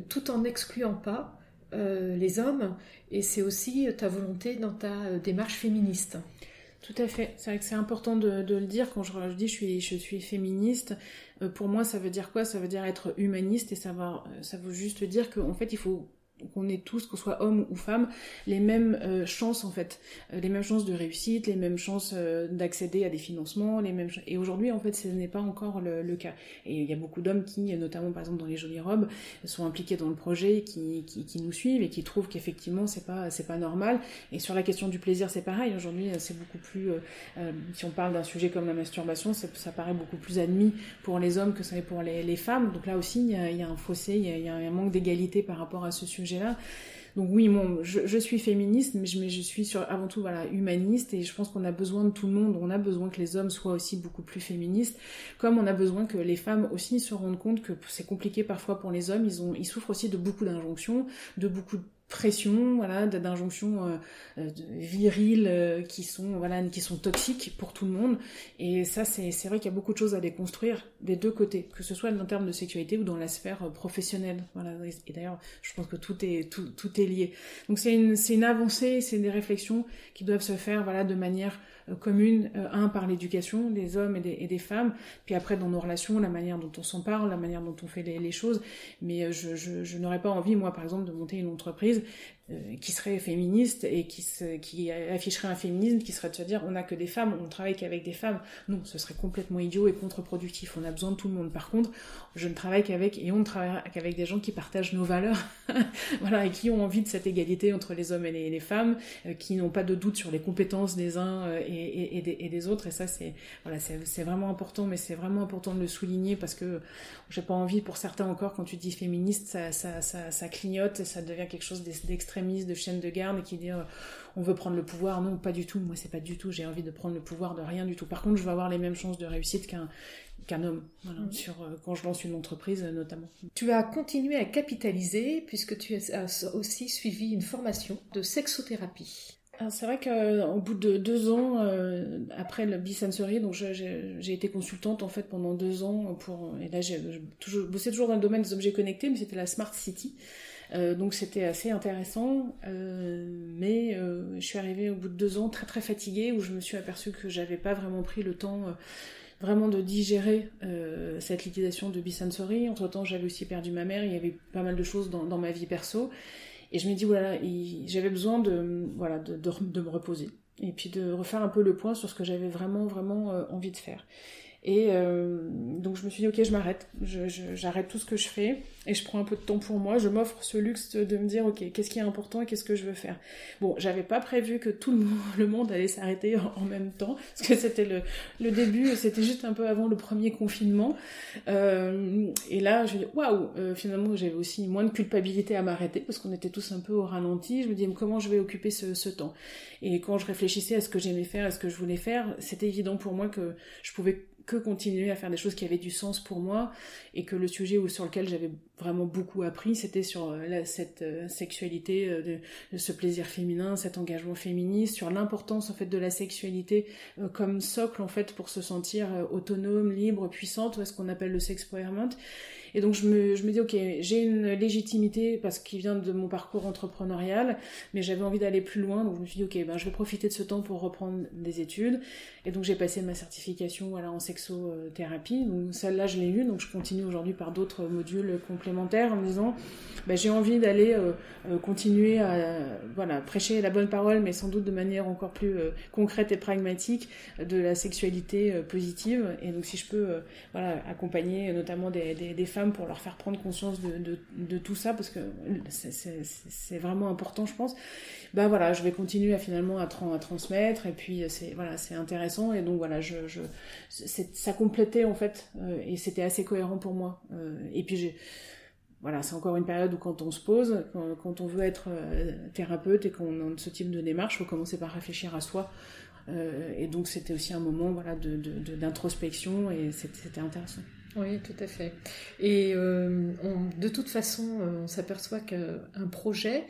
tout en n'excluant pas les hommes. Et c'est aussi ta volonté dans ta démarche féministe. Tout à fait. C'est vrai que c'est important de, le dire quand je, je dis je suis, je suis féministe. Euh, pour moi, ça veut dire quoi? Ça veut dire être humaniste et savoir, euh, ça veut juste dire qu'en fait, il faut qu'on ait tous, qu'on soit homme ou femme, les mêmes euh, chances en fait, euh, les mêmes chances de réussite, les mêmes chances euh, d'accéder à des financements, les mêmes. Et aujourd'hui en fait, ce n'est pas encore le, cas. Et il y a beaucoup d'hommes qui, notamment par exemple dans les jolies robes, sont impliqués dans le projet, qui, qui, nous suivent et qui trouvent qu'effectivement c'est pas c'est pas normal. Et sur la question du plaisir, c'est pareil. Aujourd'hui, c'est beaucoup plus. si on parle d'un sujet comme la masturbation, ça paraît beaucoup plus admis pour les hommes que ça l'est pour les, les, femmes. Donc là aussi, il y a, un fossé, il y a un manque d'égalité par rapport à ce sujet Donc oui, je, suis féministe, mais je, suis avant tout voilà, humaniste et je pense qu'on a besoin de tout le monde. On a besoin que les hommes soient aussi beaucoup plus féministes, comme on a besoin que les femmes aussi se rendent compte que c'est compliqué parfois pour les hommes. Ils souffrent aussi de beaucoup d'injonctions, de beaucoup de pression, voilà, d'injonctions euh, euh, viriles euh, qui sont voilà qui sont toxiques pour tout le monde. Et ça, c'est vrai qu'il y a beaucoup de choses à déconstruire des deux côtés, que ce soit en termes de sexualité ou dans la sphère professionnelle. Voilà. Et d'ailleurs, je pense que tout est tout, tout est lié. Donc c'est une c'est une avancée, c'est des réflexions qui doivent se faire voilà de manière communes. un par l'éducation des hommes et des, femmes, puis après dans nos relations, la manière dont on s'en parle, la manière dont on fait les, choses. Mais je, je, je n'aurais pas envie, moi par exemple, de monter une entreprise euh, qui serait féministe et qui, afficherait un féminisme qui serait de se dire on n'a que des femmes, on travaille qu'avec des femmes. Non, ce serait complètement idiot et contre-productif. On a besoin de tout le monde. Par contre, je ne travaille qu'avec et on ne travaille qu'avec des gens qui partagent nos valeurs, voilà, et qui ont envie de cette égalité entre les hommes et les, femmes, euh, qui n'ont pas de doute sur les compétences des uns euh, et, des, autres. Et ça, c'est voilà, vraiment important, mais c'est vraiment important de le souligner parce que j'ai pas envie pour certains encore quand tu dis féministe, ça, ça clignote et ça devient quelque chose d'extrêmement de chaîne de garde qui dit euh, on veut prendre le pouvoir. Non, pas du tout. Moi, c'est pas du tout. J'ai envie de prendre le pouvoir de rien du tout. Par contre, je vais avoir les mêmes chances de réussite qu'un qu'un homme, mm. sur, euh, quand je lance une entreprise euh, notamment. Tu as continué à capitaliser puisque tu as aussi suivi une formation de sexothérapie. C'est vrai qu'au bout de deux ans, après le Bisensory, donc j'ai été consultante en fait pendant deux ans pour et là j'ai bossé toujours dans le domaine des objets connectés, mais c'était la Smart City. Euh, donc c'était assez intéressant, euh, mais euh, je suis arrivée au bout de deux ans très très fatiguée où je me suis aperçue que j'avais pas vraiment pris le temps vraiment de digérer cette liquidation de Bisensory. Entre temps j'avais aussi perdu ma mère, il y avait pas mal de choses dans ma vie perso. Et je me dis, voilà, j'avais besoin de, me reposer. Et puis de refaire un peu le point sur ce que j'avais vraiment, vraiment envie de faire. Et euh, donc je me suis dit, ok, je m'arrête, j'arrête tout ce que je fais et je prends un peu de temps pour moi. Je m'offre ce luxe de me dire, ok, qu'est-ce qui est important et qu'est-ce que je veux faire? Bon, j'avais pas prévu que tout le monde, allait s'arrêter en, même temps, parce que c'était le, le, début, c'était juste un peu avant le premier confinement. Euh, et là, je me dis, waouh, euh, finalement, j'avais aussi moins de culpabilité à m'arrêter, parce qu'on était tous un peu au ralenti. Je me dis, comment je vais occuper ce, ce temps? Et quand je réfléchissais à ce que j'aimais faire, à ce que je voulais faire, c'était évident pour moi que je pouvais que continuer à faire des choses qui avaient du sens pour moi et que le sujet sur lequel j'avais vraiment beaucoup appris c'était sur euh, cette euh, sexualité euh, de, ce plaisir féminin cet engagement féministe sur l'importance en fait de la sexualité comme socle en fait pour se sentir autonome libre puissante ce qu'on appelle le sex empowerment et donc je me, je me dis, ok, j'ai une légitimité parce qu'il vient de mon parcours entrepreneurial, mais j'avais envie d'aller plus loin. Donc je me suis dit, ok, ben, je vais profiter de ce temps pour reprendre des études. Et donc j'ai passé ma certification voilà, en sexothérapie. Donc celle-là, je l'ai eue. Donc je continue aujourd'hui par d'autres modules complémentaires en me disant, ben, j'ai envie d'aller euh, euh, continuer à voilà, prêcher la bonne parole, mais sans doute de manière encore plus euh, concrète et pragmatique de la sexualité positive. Et donc si je peux voilà, accompagner notamment des, des, des femmes pour leur faire prendre conscience de, tout ça, parce que c'est vraiment important, je pense. Bah voilà, je vais continuer à finalement à, transmettre, et puis c'est voilà, c'est intéressant, et donc voilà, ça complétait en fait, euh, et c'était assez cohérent pour moi. Euh, et puis voilà, c'est encore une période où quand on se pose, quand, on veut être euh, thérapeute et qu'on a ce type de démarche, il faut commencer par réfléchir à soi. et donc c'était aussi un moment voilà, d'introspection et c'était intéressant. Oui, tout à fait. Et euh, de toute façon, euh, on s'aperçoit qu'un projet,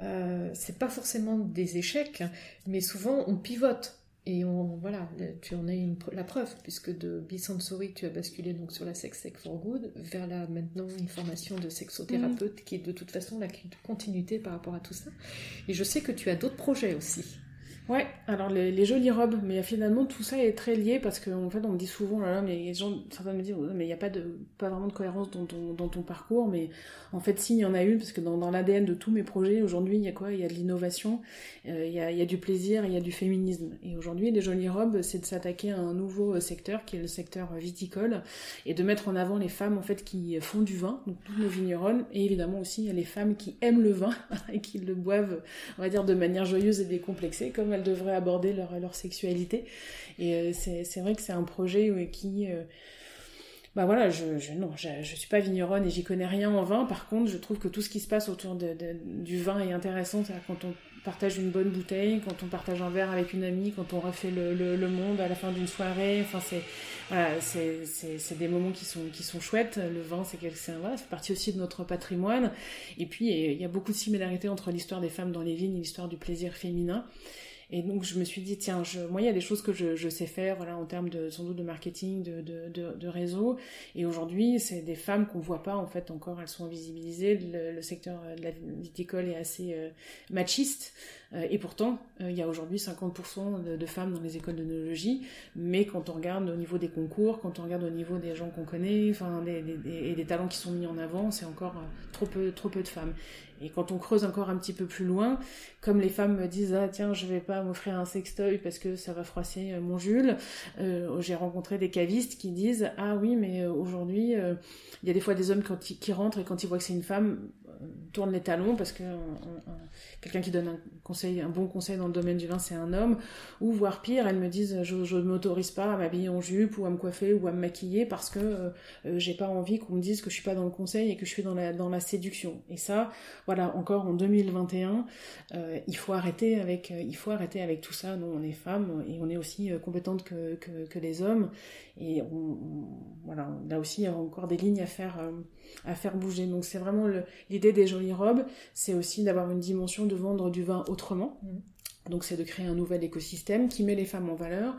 euh, c'est pas forcément des échecs, mais souvent on pivote. Et on, voilà, tu en as une, la preuve, puisque de Bisensory, tu as basculé donc sur la Sex Tech for Good, vers la, maintenant une formation de sexothérapeute, mm. qui est de toute façon la continuité par rapport à tout ça. Et je sais que tu as d'autres projets aussi. Ouais, alors les, jolies robes, mais finalement tout ça est très lié parce qu'en fait on me dit souvent, là, mais les certains me disent, mais il n'y a pas, de, pas vraiment de cohérence dans ton, dans ton parcours, mais en fait si, il y en a une, parce que dans, l'ADN de tous mes projets, aujourd'hui il y a quoi? Il y a de l'innovation, euh, il, y a, du plaisir, il y a du féminisme. Et aujourd'hui les jolies robes, c'est de s'attaquer à un nouveau secteur qui est le secteur viticole, et de mettre en avant les femmes en fait qui font du vin, donc toutes nos vigneronnes, et évidemment aussi les femmes qui aiment le vin et qui le boivent, on va dire, de manière joyeuse et décomplexée, comme devraient aborder leur, leur sexualité. Et euh, c'est vrai que c'est un projet qui... Euh, bah voilà, je, je non, je, je, suis pas vigneronne et j'y connais rien en vin. Par contre, je trouve que tout ce qui se passe autour de, du vin est intéressant. Quand on partage une bonne bouteille, quand on partage un verre avec une amie, quand on refait le, le, monde à la fin d'une soirée. Enfin, c'est voilà, c'est des moments qui sont qui sont chouettes. Le vin, c'est voilà, fait partie aussi de notre patrimoine. Et puis, il y a beaucoup de similarités entre l'histoire des femmes dans les vignes et l'histoire du plaisir féminin. Et donc je me suis dit, tiens, moi il y a des choses que je, sais faire, voilà, en termes de sans doute de marketing, de, de, réseau. Et aujourd'hui, c'est des femmes qu'on voit pas en fait encore, elles sont invisibilisées. Le, secteur de la viticole est assez euh, machiste. Euh, et pourtant, euh, il y a aujourd'hui 50% de, femmes dans les écoles d'œnologie. Mais quand on regarde au niveau des concours, quand on regarde au niveau des gens qu'on connaît, enfin, et des talents qui sont mis en avant, c'est encore trop peu, trop peu de femmes. Et quand on creuse encore un petit peu plus loin, comme les femmes me disent ah tiens je vais pas m'offrir un sextoy parce que ça va froisser euh, mon Jules, euh, j'ai rencontré des cavistes qui disent ah oui mais euh, aujourd'hui il y a des fois des hommes qui rentrent et quand ils voient que c'est une femme tournent les talons parce que quelqu'un qui donne un conseil, un bon conseil dans le domaine du vin, c'est un homme, ou voire pire, elles me disent je, ne m'autorise pas à m'habiller en jupe ou à me coiffer ou à me maquiller parce que euh, j'ai pas envie qu'on me dise que je suis pas dans le conseil et que je suis dans la dans la séduction. Et ça, voilà, encore en 2021, euh, il faut arrêter avec il faut arrêter avec tout ça. Nous, on est femmes et on est aussi compétentes que, que, que les hommes et voilà, là aussi il y a encore des lignes à faire euh, à faire bouger. Donc c'est vraiment l'idée des jolies robes, c'est aussi d'avoir une dimension de vendre du vin autrement. Mmh. Donc c'est de créer un nouvel écosystème qui met les femmes en valeur,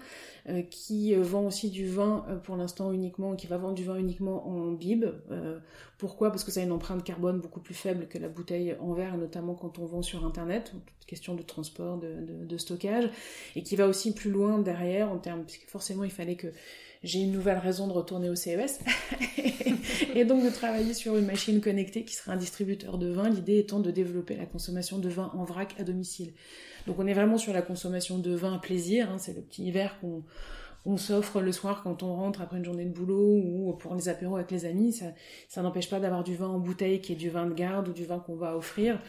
euh, qui euh, vend aussi du vin euh, pour l'instant uniquement, qui va vendre du vin uniquement en bib. Euh, pourquoi? Parce que ça a une empreinte carbone beaucoup plus faible que la bouteille en verre, notamment quand on vend sur Internet, question de transport, de, de, de stockage, et qui va aussi plus loin derrière en termes, puisque forcément il fallait que j'ai une nouvelle raison de retourner au CES et donc de travailler sur une machine connectée qui sera un distributeur de vin, l'idée étant de développer la consommation de vin en vrac à domicile. Donc on est vraiment sur la consommation de vin à plaisir, hein, c'est le petit verre qu'on on s'offre le soir quand on rentre après une journée de boulot ou pour les apéros avec les amis, ça, n'empêche pas d'avoir du vin en bouteille qui est du vin de garde ou du vin qu'on va offrir.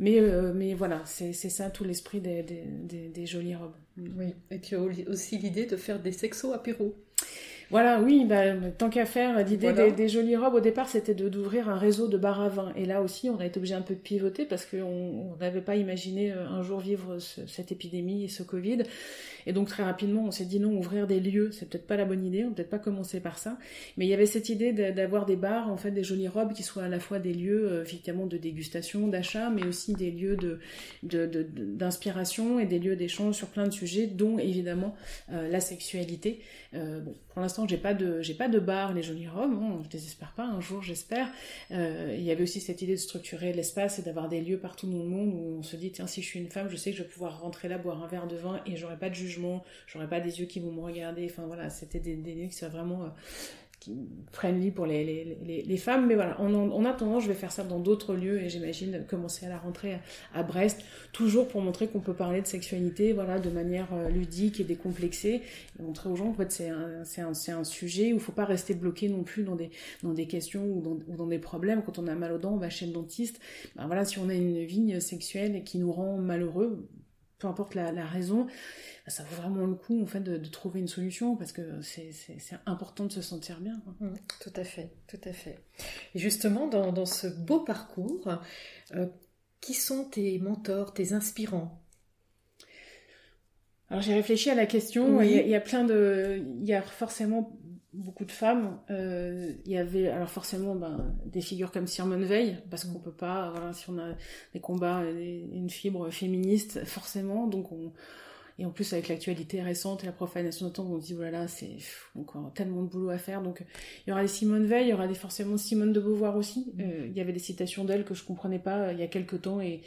Mais, euh, voilà, c'est ça tout l'esprit des, jolies robes. Oui, et puis aussi l'idée de faire des sexos apéros. Voilà, oui, bah, tant qu'à faire, l'idée voilà. des, des, jolies robes au départ, c'était d'ouvrir un réseau de bar à vin. Et là aussi, on a été obligé un peu de pivoter parce qu'on n'avait pas imaginé euh, un jour vivre ce, cette épidémie et ce Covid. Et donc très rapidement, on s'est dit non, ouvrir des lieux, c'est peut-être pas la bonne idée, on peut-être pas commencer par ça. Mais il y avait cette idée d'avoir des bars, en fait, des jolies robes qui soient à la fois des lieux, euh, de dégustation, d'achat, mais aussi des lieux de, d'inspiration et des lieux d'échange sur plein de sujets, dont évidemment euh, la sexualité. Euh, bon, pour l'instant, j'ai pas de, j'ai pas de bar, les jolies robes. Bon, je désespère pas. Un jour, j'espère. Il y avait aussi cette idée de structurer l'espace et d'avoir des lieux partout dans le monde où on se dit tiens, si je suis une femme, je sais que je vais pouvoir rentrer là, boire un verre de vin et j'aurai pas de jugement, j'aurai pas des yeux qui vont me regarder. Enfin voilà, c'était des, lieux qui soient vraiment euh, friendly pour les, femmes. Mais voilà, en, en, attendant, je vais faire ça dans d'autres lieux et j'imagine commencer à la rentrée à, Brest, toujours pour montrer qu'on peut parler de sexualité voilà, de manière euh, ludique et décomplexée, montrer aux gens que fait, c'est un, un, un, sujet où il faut pas rester bloqué non plus dans des, dans des questions ou dans, ou dans des problèmes. Quand on a mal aux dents, on va chez le dentiste. Ben voilà, si on a une vigne sexuelle qui nous rend malheureux, peu importe la, la raison, ça vaut vraiment le coup en fait de, de trouver une solution parce que c'est important de se sentir bien. Mmh, tout à fait, tout à fait. Et justement, dans, dans ce beau parcours, euh, qui sont tes mentors, tes inspirants? Alors j'ai réfléchi à la question. Oui. Il, y a, il, y a, plein de, il y a forcément beaucoup de femmes. Euh, il y avait alors forcément ben, des figures comme Simone Veil parce qu'on peut pas, voilà, si on a des combats, une fibre féministe, forcément, donc on et en plus, avec l'actualité récente et la profanation de temps, on se dit, voilà, oh c'est encore tellement de boulot à faire. Donc, il y aura des Simone Veil, il y aura des, forcément Simone de Beauvoir aussi. Mmh. Euh, il y avait des citations d'elle que je comprenais pas euh, il y a quelques temps et,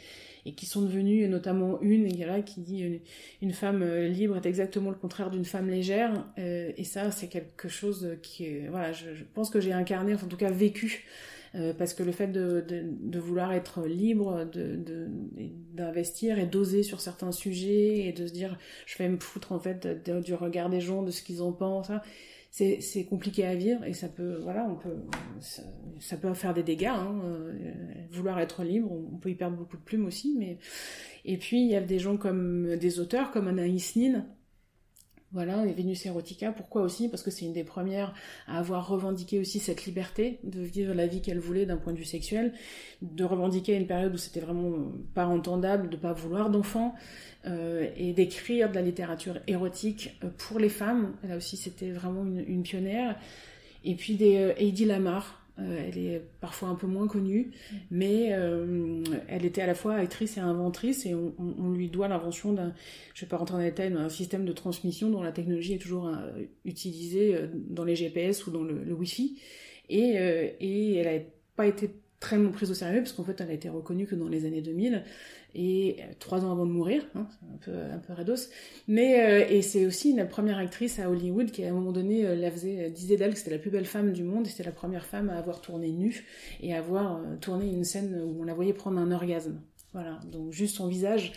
et qui sont devenues, notamment une, il y a là, qui dit une, une femme euh, libre est exactement le contraire d'une femme légère. Euh, et ça, c'est quelque chose qui voilà, je, je pense que j'ai incarné, enfin, en tout cas vécu euh, parce que le fait de, de, de vouloir être libre, d'investir et d'oser sur certains sujets et de se dire je vais me foutre en fait du regard des gens, de ce qu'ils en pensent, hein, c'est compliqué à vivre et ça peut voilà on peut ça, ça peut faire des dégâts hein, euh, vouloir être libre on, peut y perdre beaucoup de plumes aussi mais et puis il y a des gens comme des auteurs comme Anaïs Nin voilà, et Vénus Erotica, pourquoi aussi? Parce que c'est une des premières à avoir revendiqué aussi cette liberté de vivre la vie qu'elle voulait d'un point de vue sexuel, de revendiquer une période où c'était vraiment pas entendable de pas vouloir d'enfants, euh, et d'écrire de la littérature érotique euh, pour les femmes. Là aussi, c'était vraiment une, pionnière. Et puis des euh, Heidi Lamar, elle est parfois un peu moins connue, mais elle était à la fois actrice et inventrice, et on, lui doit l'invention d'un, je vais pas rentrer dans les détails, d'un système de transmission dont la technologie est toujours utilisée dans les GPS ou dans le, le Wi-Fi. Et, et elle n'a pas été très prise au sérieux, parce qu'en fait, elle a été reconnue que dans les années 2000, et euh, trois ans avant de mourir, hein, un peu, un peu rados. Mais, euh, et c'est aussi une première actrice à Hollywood qui, à un moment donné, euh, la faisait, disait d'elle que c'était la plus belle femme du monde, et c'était la première femme à avoir tourné nue, et à avoir tourné une scène où on la voyait prendre un orgasme. Voilà, donc juste son visage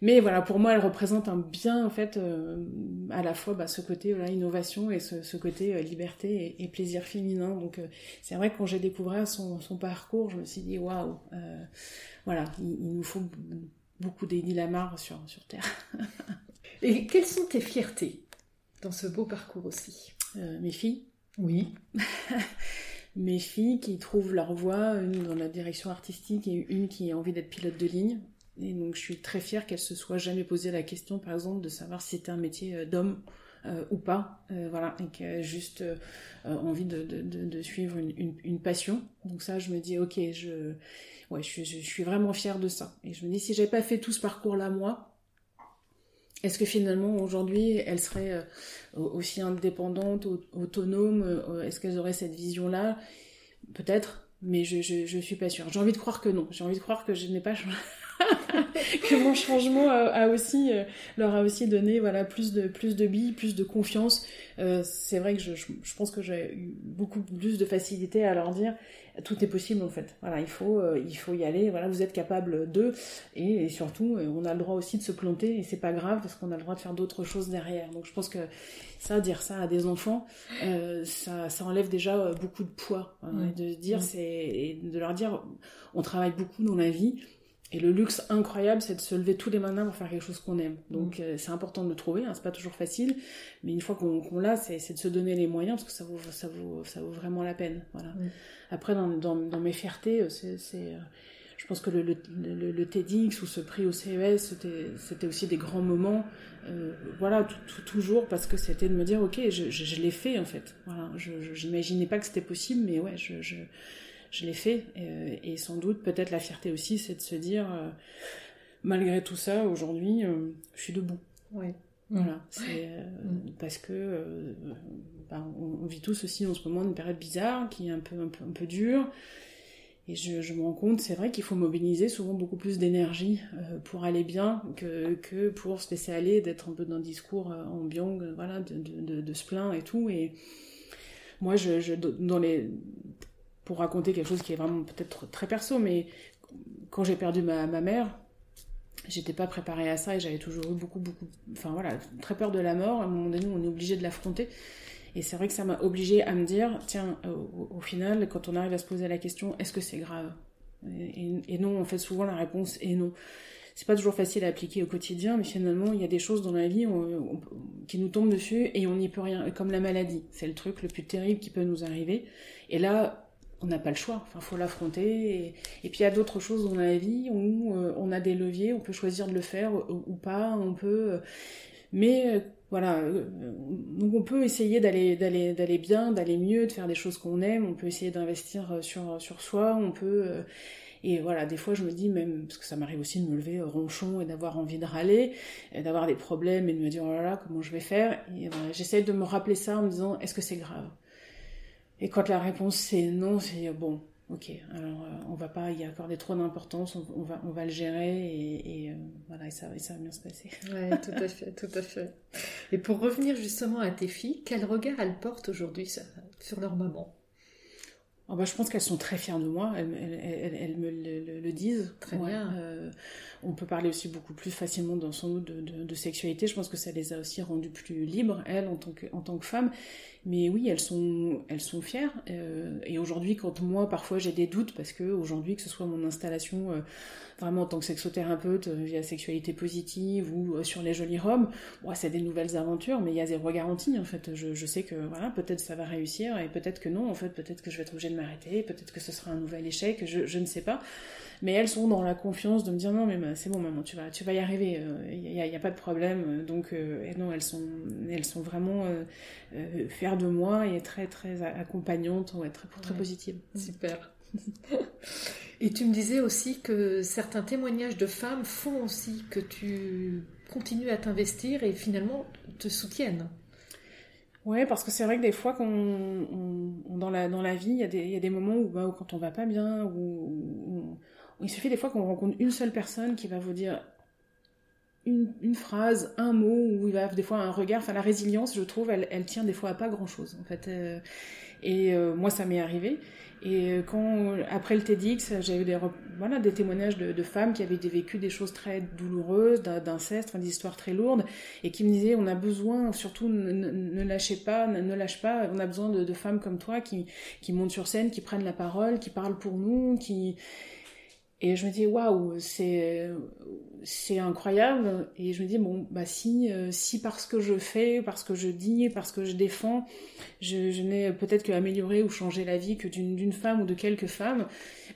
mais voilà, pour moi, elle représente un bien, en fait, euh, à la fois bah, ce côté voilà, innovation et ce, côté euh, liberté et, plaisir féminin. Donc, euh, c'est vrai que quand j'ai découvert son, parcours, je me suis dit, waouh, voilà, il, nous faut beaucoup d'Eddie Lamar sur, sur Terre. et quelles sont tes fiertés dans ce beau parcours aussi? Mes filles. Oui. mes filles qui trouvent leur voie, une dans la direction artistique et une qui a envie d'être pilote de ligne. Et donc je suis très fière qu'elle se soit jamais posé la question, par exemple, de savoir si c'était un métier euh, d'homme euh, ou pas, euh, voilà, et qu'elle a juste envie de, suivre une, passion. Donc ça, je me dis, ok, je, ouais, je, suis vraiment fière de ça. Et je me dis, si j'avais pas fait tout ce parcours-là, moi, est-ce que finalement, aujourd'hui, elle serait aussi indépendante, autonome Est-ce qu'elles auraient cette vision-là? Peut-être, mais je, je, je suis pas sûre. J'ai envie de croire que non. J'ai envie de croire que je n'ai pas que mon changement a, aussi euh, leur a aussi donné voilà plus de plus de billes, plus de confiance. Euh, c'est vrai que je, je, pense que j'ai eu beaucoup plus de facilité à leur dire tout est possible en fait. Voilà, il faut euh, il faut y aller. Voilà, vous êtes capable de et, surtout on a le droit aussi de se planter et c'est pas grave parce qu'on a le droit de faire d'autres choses derrière. Donc je pense que ça dire ça à des enfants ça ça enlève déjà beaucoup de poids hein, de dire c'est de leur dire on travaille beaucoup dans la vie et le luxe incroyable, c'est de se lever tous les matins pour faire quelque chose qu'on aime. Donc mm. euh, c'est important de le trouver, hein, c'est pas toujours facile, mais une fois qu'on l'a, c'est de se donner les moyens parce que ça vaut, ça vaut, ça vaut vraiment la peine. Voilà. Mm. Après, dans, dans, dans, mes fiertés, euh, c'est, euh, je pense que le, le, le, TEDx ou ce prix au CES, c'était aussi des grands moments. Euh, voilà, toujours parce que c'était de me dire, ok, je, je, je l'ai fait en fait. Voilà, je n'imaginais pas que c'était possible, mais ouais, je, je l'ai fait. Euh, et, sans doute, peut-être la fierté aussi, c'est de se dire, euh, malgré tout ça, aujourd'hui, euh, je suis debout. Ouais. Voilà, c'est mm. parce que ben, on, vit tous aussi en ce moment une période bizarre qui est un peu un peu, un peu dure. Et je, je, me rends compte, c'est vrai qu'il faut mobiliser souvent beaucoup plus d'énergie pour aller bien que, que pour se laisser aller, d'être un peu dans un discours ambiant, voilà, de, de, de, se plaindre et tout. Et moi, je, je, dans les pour raconter quelque chose qui est vraiment peut-être très perso, mais quand j'ai perdu ma, ma mère, j'étais pas préparée à ça et j'avais toujours eu beaucoup, beaucoup, enfin voilà, très peur de la mort. À un moment donné, on est obligé de l'affronter. Et c'est vrai que ça m'a obligée à me dire, tiens, au, final, quand on arrive à se poser la question, est-ce que c'est grave? Et, et, non, en fait, souvent la réponse est non. C'est pas toujours facile à appliquer au quotidien, mais finalement, il y a des choses dans la vie qui nous tombent dessus et on n'y peut rien. Comme la maladie, c'est le truc le plus terrible qui peut nous arriver. Et là, on n'a pas le choix, enfin faut l'affronter. Et, puis il y a d'autres choses dans la vie où euh, on a des leviers, on peut choisir de le faire ou, pas, on peut. Euh, mais euh, voilà, donc on peut essayer d'aller d'aller d'aller bien, d'aller mieux, de faire des choses qu'on aime. On peut essayer d'investir sur soi. On peut et voilà, des fois je me dis même parce que ça m'arrive aussi de me lever ronchon et d'avoir envie de râler, d'avoir des problèmes et de me dire oh là là comment je vais faire? Et j'essaie de me rappeler ça en me disant est-ce que c'est grave? Et quand la réponse c'est non, c'est bon, ok, alors euh, on va pas y accorder trop d'importance, on, va, on va le gérer et, euh, voilà, et ça, et ça va bien se passer. Ouais, tout à fait, tout à fait. Et pour revenir justement à tes filles, quel regard elles portent aujourd'hui sur leur maman? Oh bah, Je pense qu'elles sont très fières de moi, elles, elles, elles me le, disent. Très bien. Euh, on peut parler aussi beaucoup plus facilement dans son de, de, sexualité. Je pense que ça les a aussi rendues plus libres, elles, en tant que, en tant que femmes. Mais oui, elles sont, elles sont fières. Euh, et aujourd'hui, quand moi, parfois, j'ai des doutes, parce que aujourd'hui, que ce soit mon installation euh, vraiment en tant que sexothérapeute euh, via sexualité positive ou sur les jolies robes, ouais, c'est des nouvelles aventures, mais il y a zéro garantie, en fait. Je, je sais que, voilà, peut-être ça va réussir, et peut-être que non, en fait, peut-être que je vais être obligée de m'arrêter, peut-être que ce sera un nouvel échec, je, je ne sais pas mais elles sont dans la confiance de me dire non mais c'est bon maman tu vas tu vas y arriver il n'y a, a, pas de problème donc et non elles sont elles sont vraiment fière de moi et très très accompagnante, ouais, très, très positive. Super. Et tu me disais aussi que certains témoignages de femmes font aussi que tu continues à t'investir et finalement te soutiennent. Ouais, parce que c'est vrai que des fois, dans, la, dans la vie, il y, a des, y a des moments où, bah, quand on va pas bien, où, il suffit des fois qu'on rencontre une seule personne qui va vous dire une, phrase, un mot, ou il va des fois un regard. Enfin, la résilience, je trouve, elle, elle tient des fois à pas grand chose, en fait. Euh, et euh, moi, ça m'est arrivé. Et euh, quand, après le TEDx, j'ai eu des, voilà, des témoignages de, femmes qui avaient vécu des choses très douloureuses, d'inceste, des histoires très lourdes, et qui me disaient, on a besoin, surtout, ne, lâchez pas, ne, lâche pas, on a besoin de, de, femmes comme toi qui, qui montent sur scène, qui prennent la parole, qui parlent pour nous, qui... Et je me dis, waouh, c'est c'est incroyable. Et je me dis, bon, bah si, euh, si parce que je fais, parce que je dis, parce que je défends, je, n'ai peut-être qu'améliorer ou changer la vie que d'une femme ou de quelques femmes,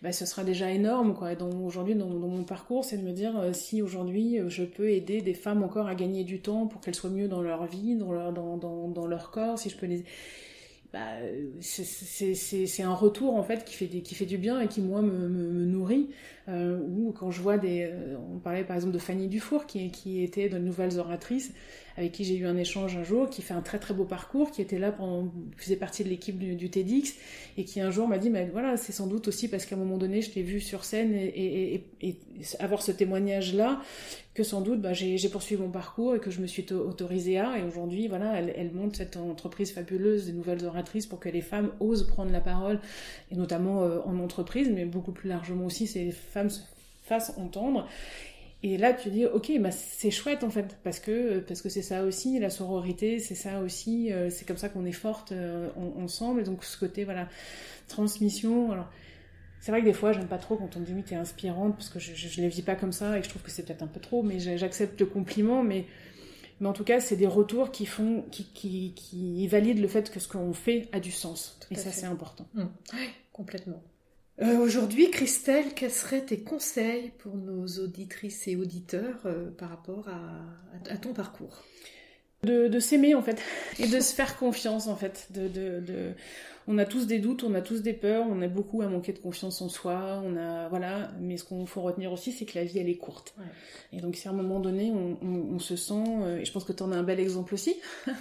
bah ce sera déjà énorme. Quoi. aujourd'hui, dans, mon parcours, c'est de me dire, euh, si aujourd'hui euh, je peux aider des femmes encore à gagner du temps pour qu'elles soient mieux dans leur vie, dans leur, dans, dans, leur corps, si je peux les bah, c'est un retour en fait qui fait, qui fait du bien et qui moi me, me, nourrit. Euh, ou quand je vois des, euh, on parlait par exemple de Fanny Dufour qui, qui était de nouvelles oratrices avec qui j'ai eu un échange un jour, qui fait un très très beau parcours, qui était là pendant, faisait partie de l'équipe du, TEDx et qui un jour m'a dit, mais voilà, c'est sans doute aussi parce qu'à un moment donné, je t'ai vu sur scène et, avoir ce témoignage là que sans doute bah, j'ai poursuivi mon parcours et que je me suis autorisée à. Et aujourd'hui, voilà, elle, elle, monte cette entreprise fabuleuse des nouvelles oratrices pour que les femmes osent prendre la parole, et notamment euh, en entreprise, mais beaucoup plus largement aussi, ces femmes se fassent entendre. Et là, tu dis, ok, bah, c'est chouette en fait, parce que parce que c'est ça aussi, la sororité, c'est ça aussi, euh, c'est comme ça qu'on est forte euh, ensemble. Et donc ce côté, voilà, transmission. Alors, c'est vrai que des fois, j'aime pas trop quand on me dit oui, t'es inspirante, parce que je, je, les vis pas comme ça et que je trouve que c'est peut-être un peu trop, mais j'accepte le compliment. Mais, mais en tout cas, c'est des retours qui font, qui, qui, qui valident le fait que ce qu'on fait a du sens. et ça, c'est important. Mmh. Oui, complètement. Euh, Aujourd'hui, Christelle, quels seraient tes conseils pour nos auditrices et auditeurs euh, par rapport à, à, ton parcours? De, de s'aimer en fait. Et de se faire confiance en fait, de, de, de on a tous des doutes, on a tous des peurs, on a beaucoup à manquer de confiance en soi, on a voilà. Mais ce qu'on faut retenir aussi, c'est que la vie elle est courte. Ouais. Et donc si à un moment donné on, on, on se sent, euh, et je pense que tu en as un bel exemple aussi,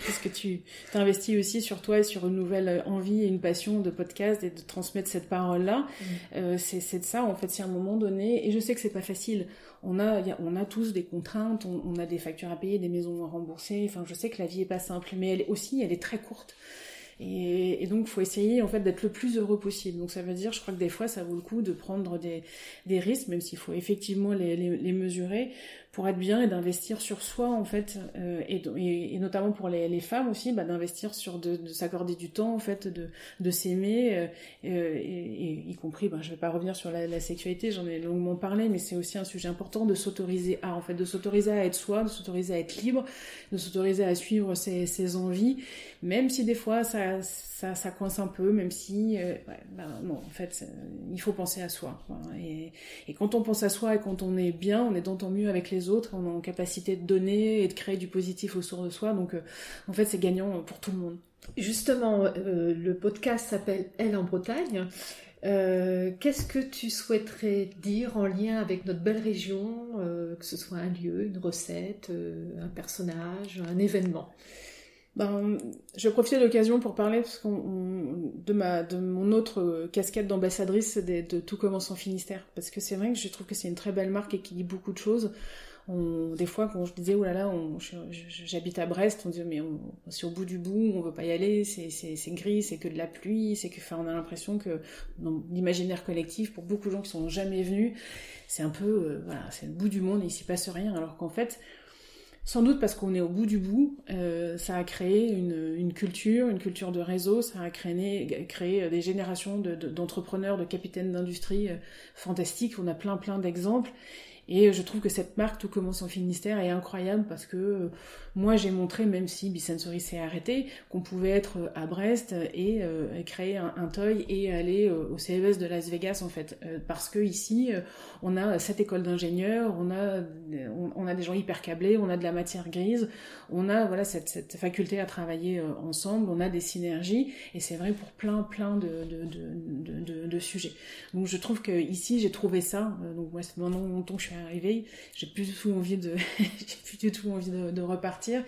puisque tu t'investis aussi sur toi et sur une nouvelle envie et une passion de podcast et de transmettre cette parole là. Mm. Euh, c'est de ça en fait. Si à un moment donné, et je sais que c'est pas facile on a, y a, on a tous des contraintes, on, on, a des factures à payer, des maisons à rembourser. Enfin, je sais que la vie est pas simple, mais elle aussi, elle est très courte. Et, et donc, faut essayer en fait d'être le plus heureux possible. Donc, ça veut dire, je crois que des fois, ça vaut le coup de prendre des, risques, même s'il faut effectivement les mesurer, pour être bien et d'investir sur soi en fait euh, et, et, et, notamment pour les, les femmes aussi bah, d'investir sur de, de s'accorder du temps en fait de, de s'aimer euh, euh et, y compris bah, je vais pas revenir sur la, la sexualité j'en ai longuement parlé mais c'est aussi un sujet important de s'autoriser à en fait de s'autoriser à être soi de s'autoriser à être libre de s'autoriser à suivre ses, ses envies même si des fois ça ça, ça coince un peu, même si, euh, ben non, en fait, il faut penser à soi. Quoi. Et, et, quand on pense à soi et quand on est bien, on est d'autant mieux avec les autres, on est en capacité de donner et de créer du positif autour de soi. Donc, euh, en fait, c'est gagnant pour tout le monde. Justement, euh, le podcast s'appelle Elle en Bretagne. Euh, Qu'est-ce que tu souhaiterais dire en lien avec notre belle région, euh, que ce soit un lieu, une recette, un personnage, un événement? Ben, je vais profiter de l'occasion pour parler parce qu'on, de, ma, de mon autre casquette d'ambassadrice de, de, Tout commence en Finistère. Parce que c'est vrai que je trouve que c'est une très belle marque et qui dit beaucoup de choses. Des fois, quand je disais, oh là là, j'habite à Brest, on disait, mais c'est au bout du bout, on veut pas y aller, c'est gris, c'est que de la pluie, c'est que, enfin, on a l'impression que dans l'imaginaire collectif, pour beaucoup de gens qui sont jamais venus, c'est un peu, euh, voilà, c'est le bout du monde, il s'y passe rien. Alors qu'en fait, sans doute parce qu'on est au bout du bout, euh, ça a créé une, culture, une culture de réseau, ça a créé, des générations d'entrepreneurs, de, de, capitaines d'industrie euh, fantastiques, on a plein plein d'exemples. Et je trouve que cette marque, tout commence en Finistère, est incroyable parce que euh, moi j'ai montré, même si Bisensory s'est arrêté, qu'on pouvait être à Brest et, euh, créer un, un, toy et aller au CES de Las Vegas en fait. parce que ici, on a cette école d'ingénieurs, on a, on, a des gens hyper câblés, on a de la matière grise, on a voilà cette, cette faculté à travailler ensemble, on a des synergies et c'est vrai pour plein plein de, de, de, de, de sujets. Donc je trouve que ici j'ai trouvé ça. donc moi c'est maintenant longtemps que je suis arrivée, j'ai plus du tout envie de, j'ai plus du tout envie de, repartir.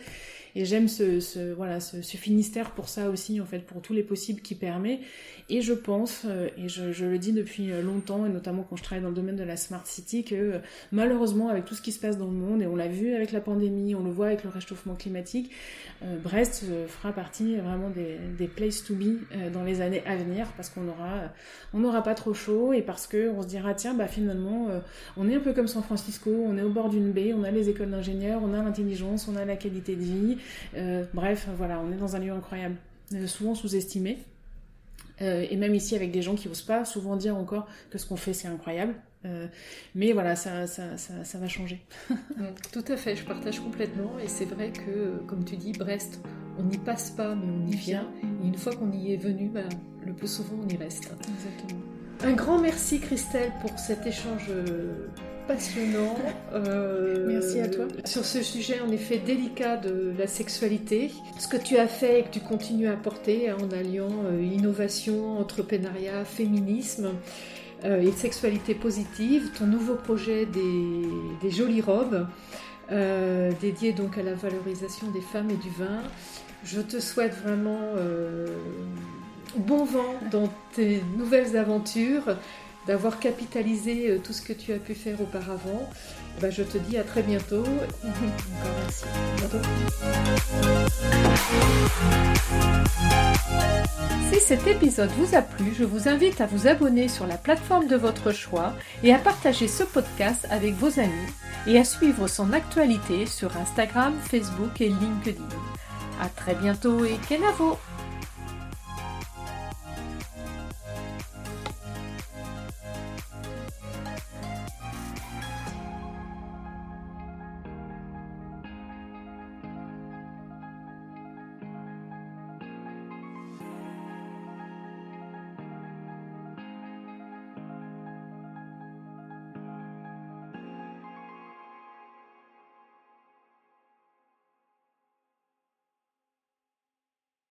Et j'aime ce, voilà, ce, Finistère pour ça aussi, en fait, pour tous les possibles qui permet. Et je pense, euh, et je, le dis depuis longtemps, et notamment quand je travaille dans le domaine de la Smart City, que euh, malheureusement, avec tout ce qui se passe dans le monde, et on l'a vu avec la pandémie, on le voit avec le réchauffement climatique, euh, Brest fera partie vraiment des, places to be dans les années à venir, parce qu'on aura, on n'aura pas trop chaud, et parce que on se dira, tiens, bah finalement, on est un peu comme San Francisco, on est au bord d'une baie, on a les écoles d'ingénieurs, on a l'intelligence, on a la qualité de vie, euh, bref, voilà, on est dans un lieu incroyable, euh, souvent sous-estimé. Euh, et même ici avec des gens qui n'osent pas souvent dire encore que ce qu'on fait c'est incroyable. mais voilà, ça, ça, ça, va changer. Mm, tout à fait, je partage complètement. Et c'est vrai que, comme tu dis, Brest, on n'y passe pas, mais on y vient. Et une fois qu'on y est venu, bah, le plus souvent on y reste. Exactement. Un grand merci Christelle pour cet échange passionnant. Euh, Merci à toi. Sur ce sujet en effet délicat de la sexualité, ce que tu as fait et que tu continues à porter en alliant euh, innovation, entrepreneuriat, féminisme euh, et sexualité positive, ton nouveau projet des, jolies robes, dédié donc à la valorisation des femmes et du vin. Je te souhaite vraiment bon vent dans tes nouvelles aventures d'avoir capitalisé euh, tout ce que tu as pu faire auparavant. Bah, je te dis à très bientôt. Encore merci. Si cet épisode vous a plu, je vous invite à vous abonner sur la plateforme de votre choix et à partager ce podcast avec vos amis et à suivre son actualité sur Instagram, Facebook et LinkedIn. À très bientôt et Kenavo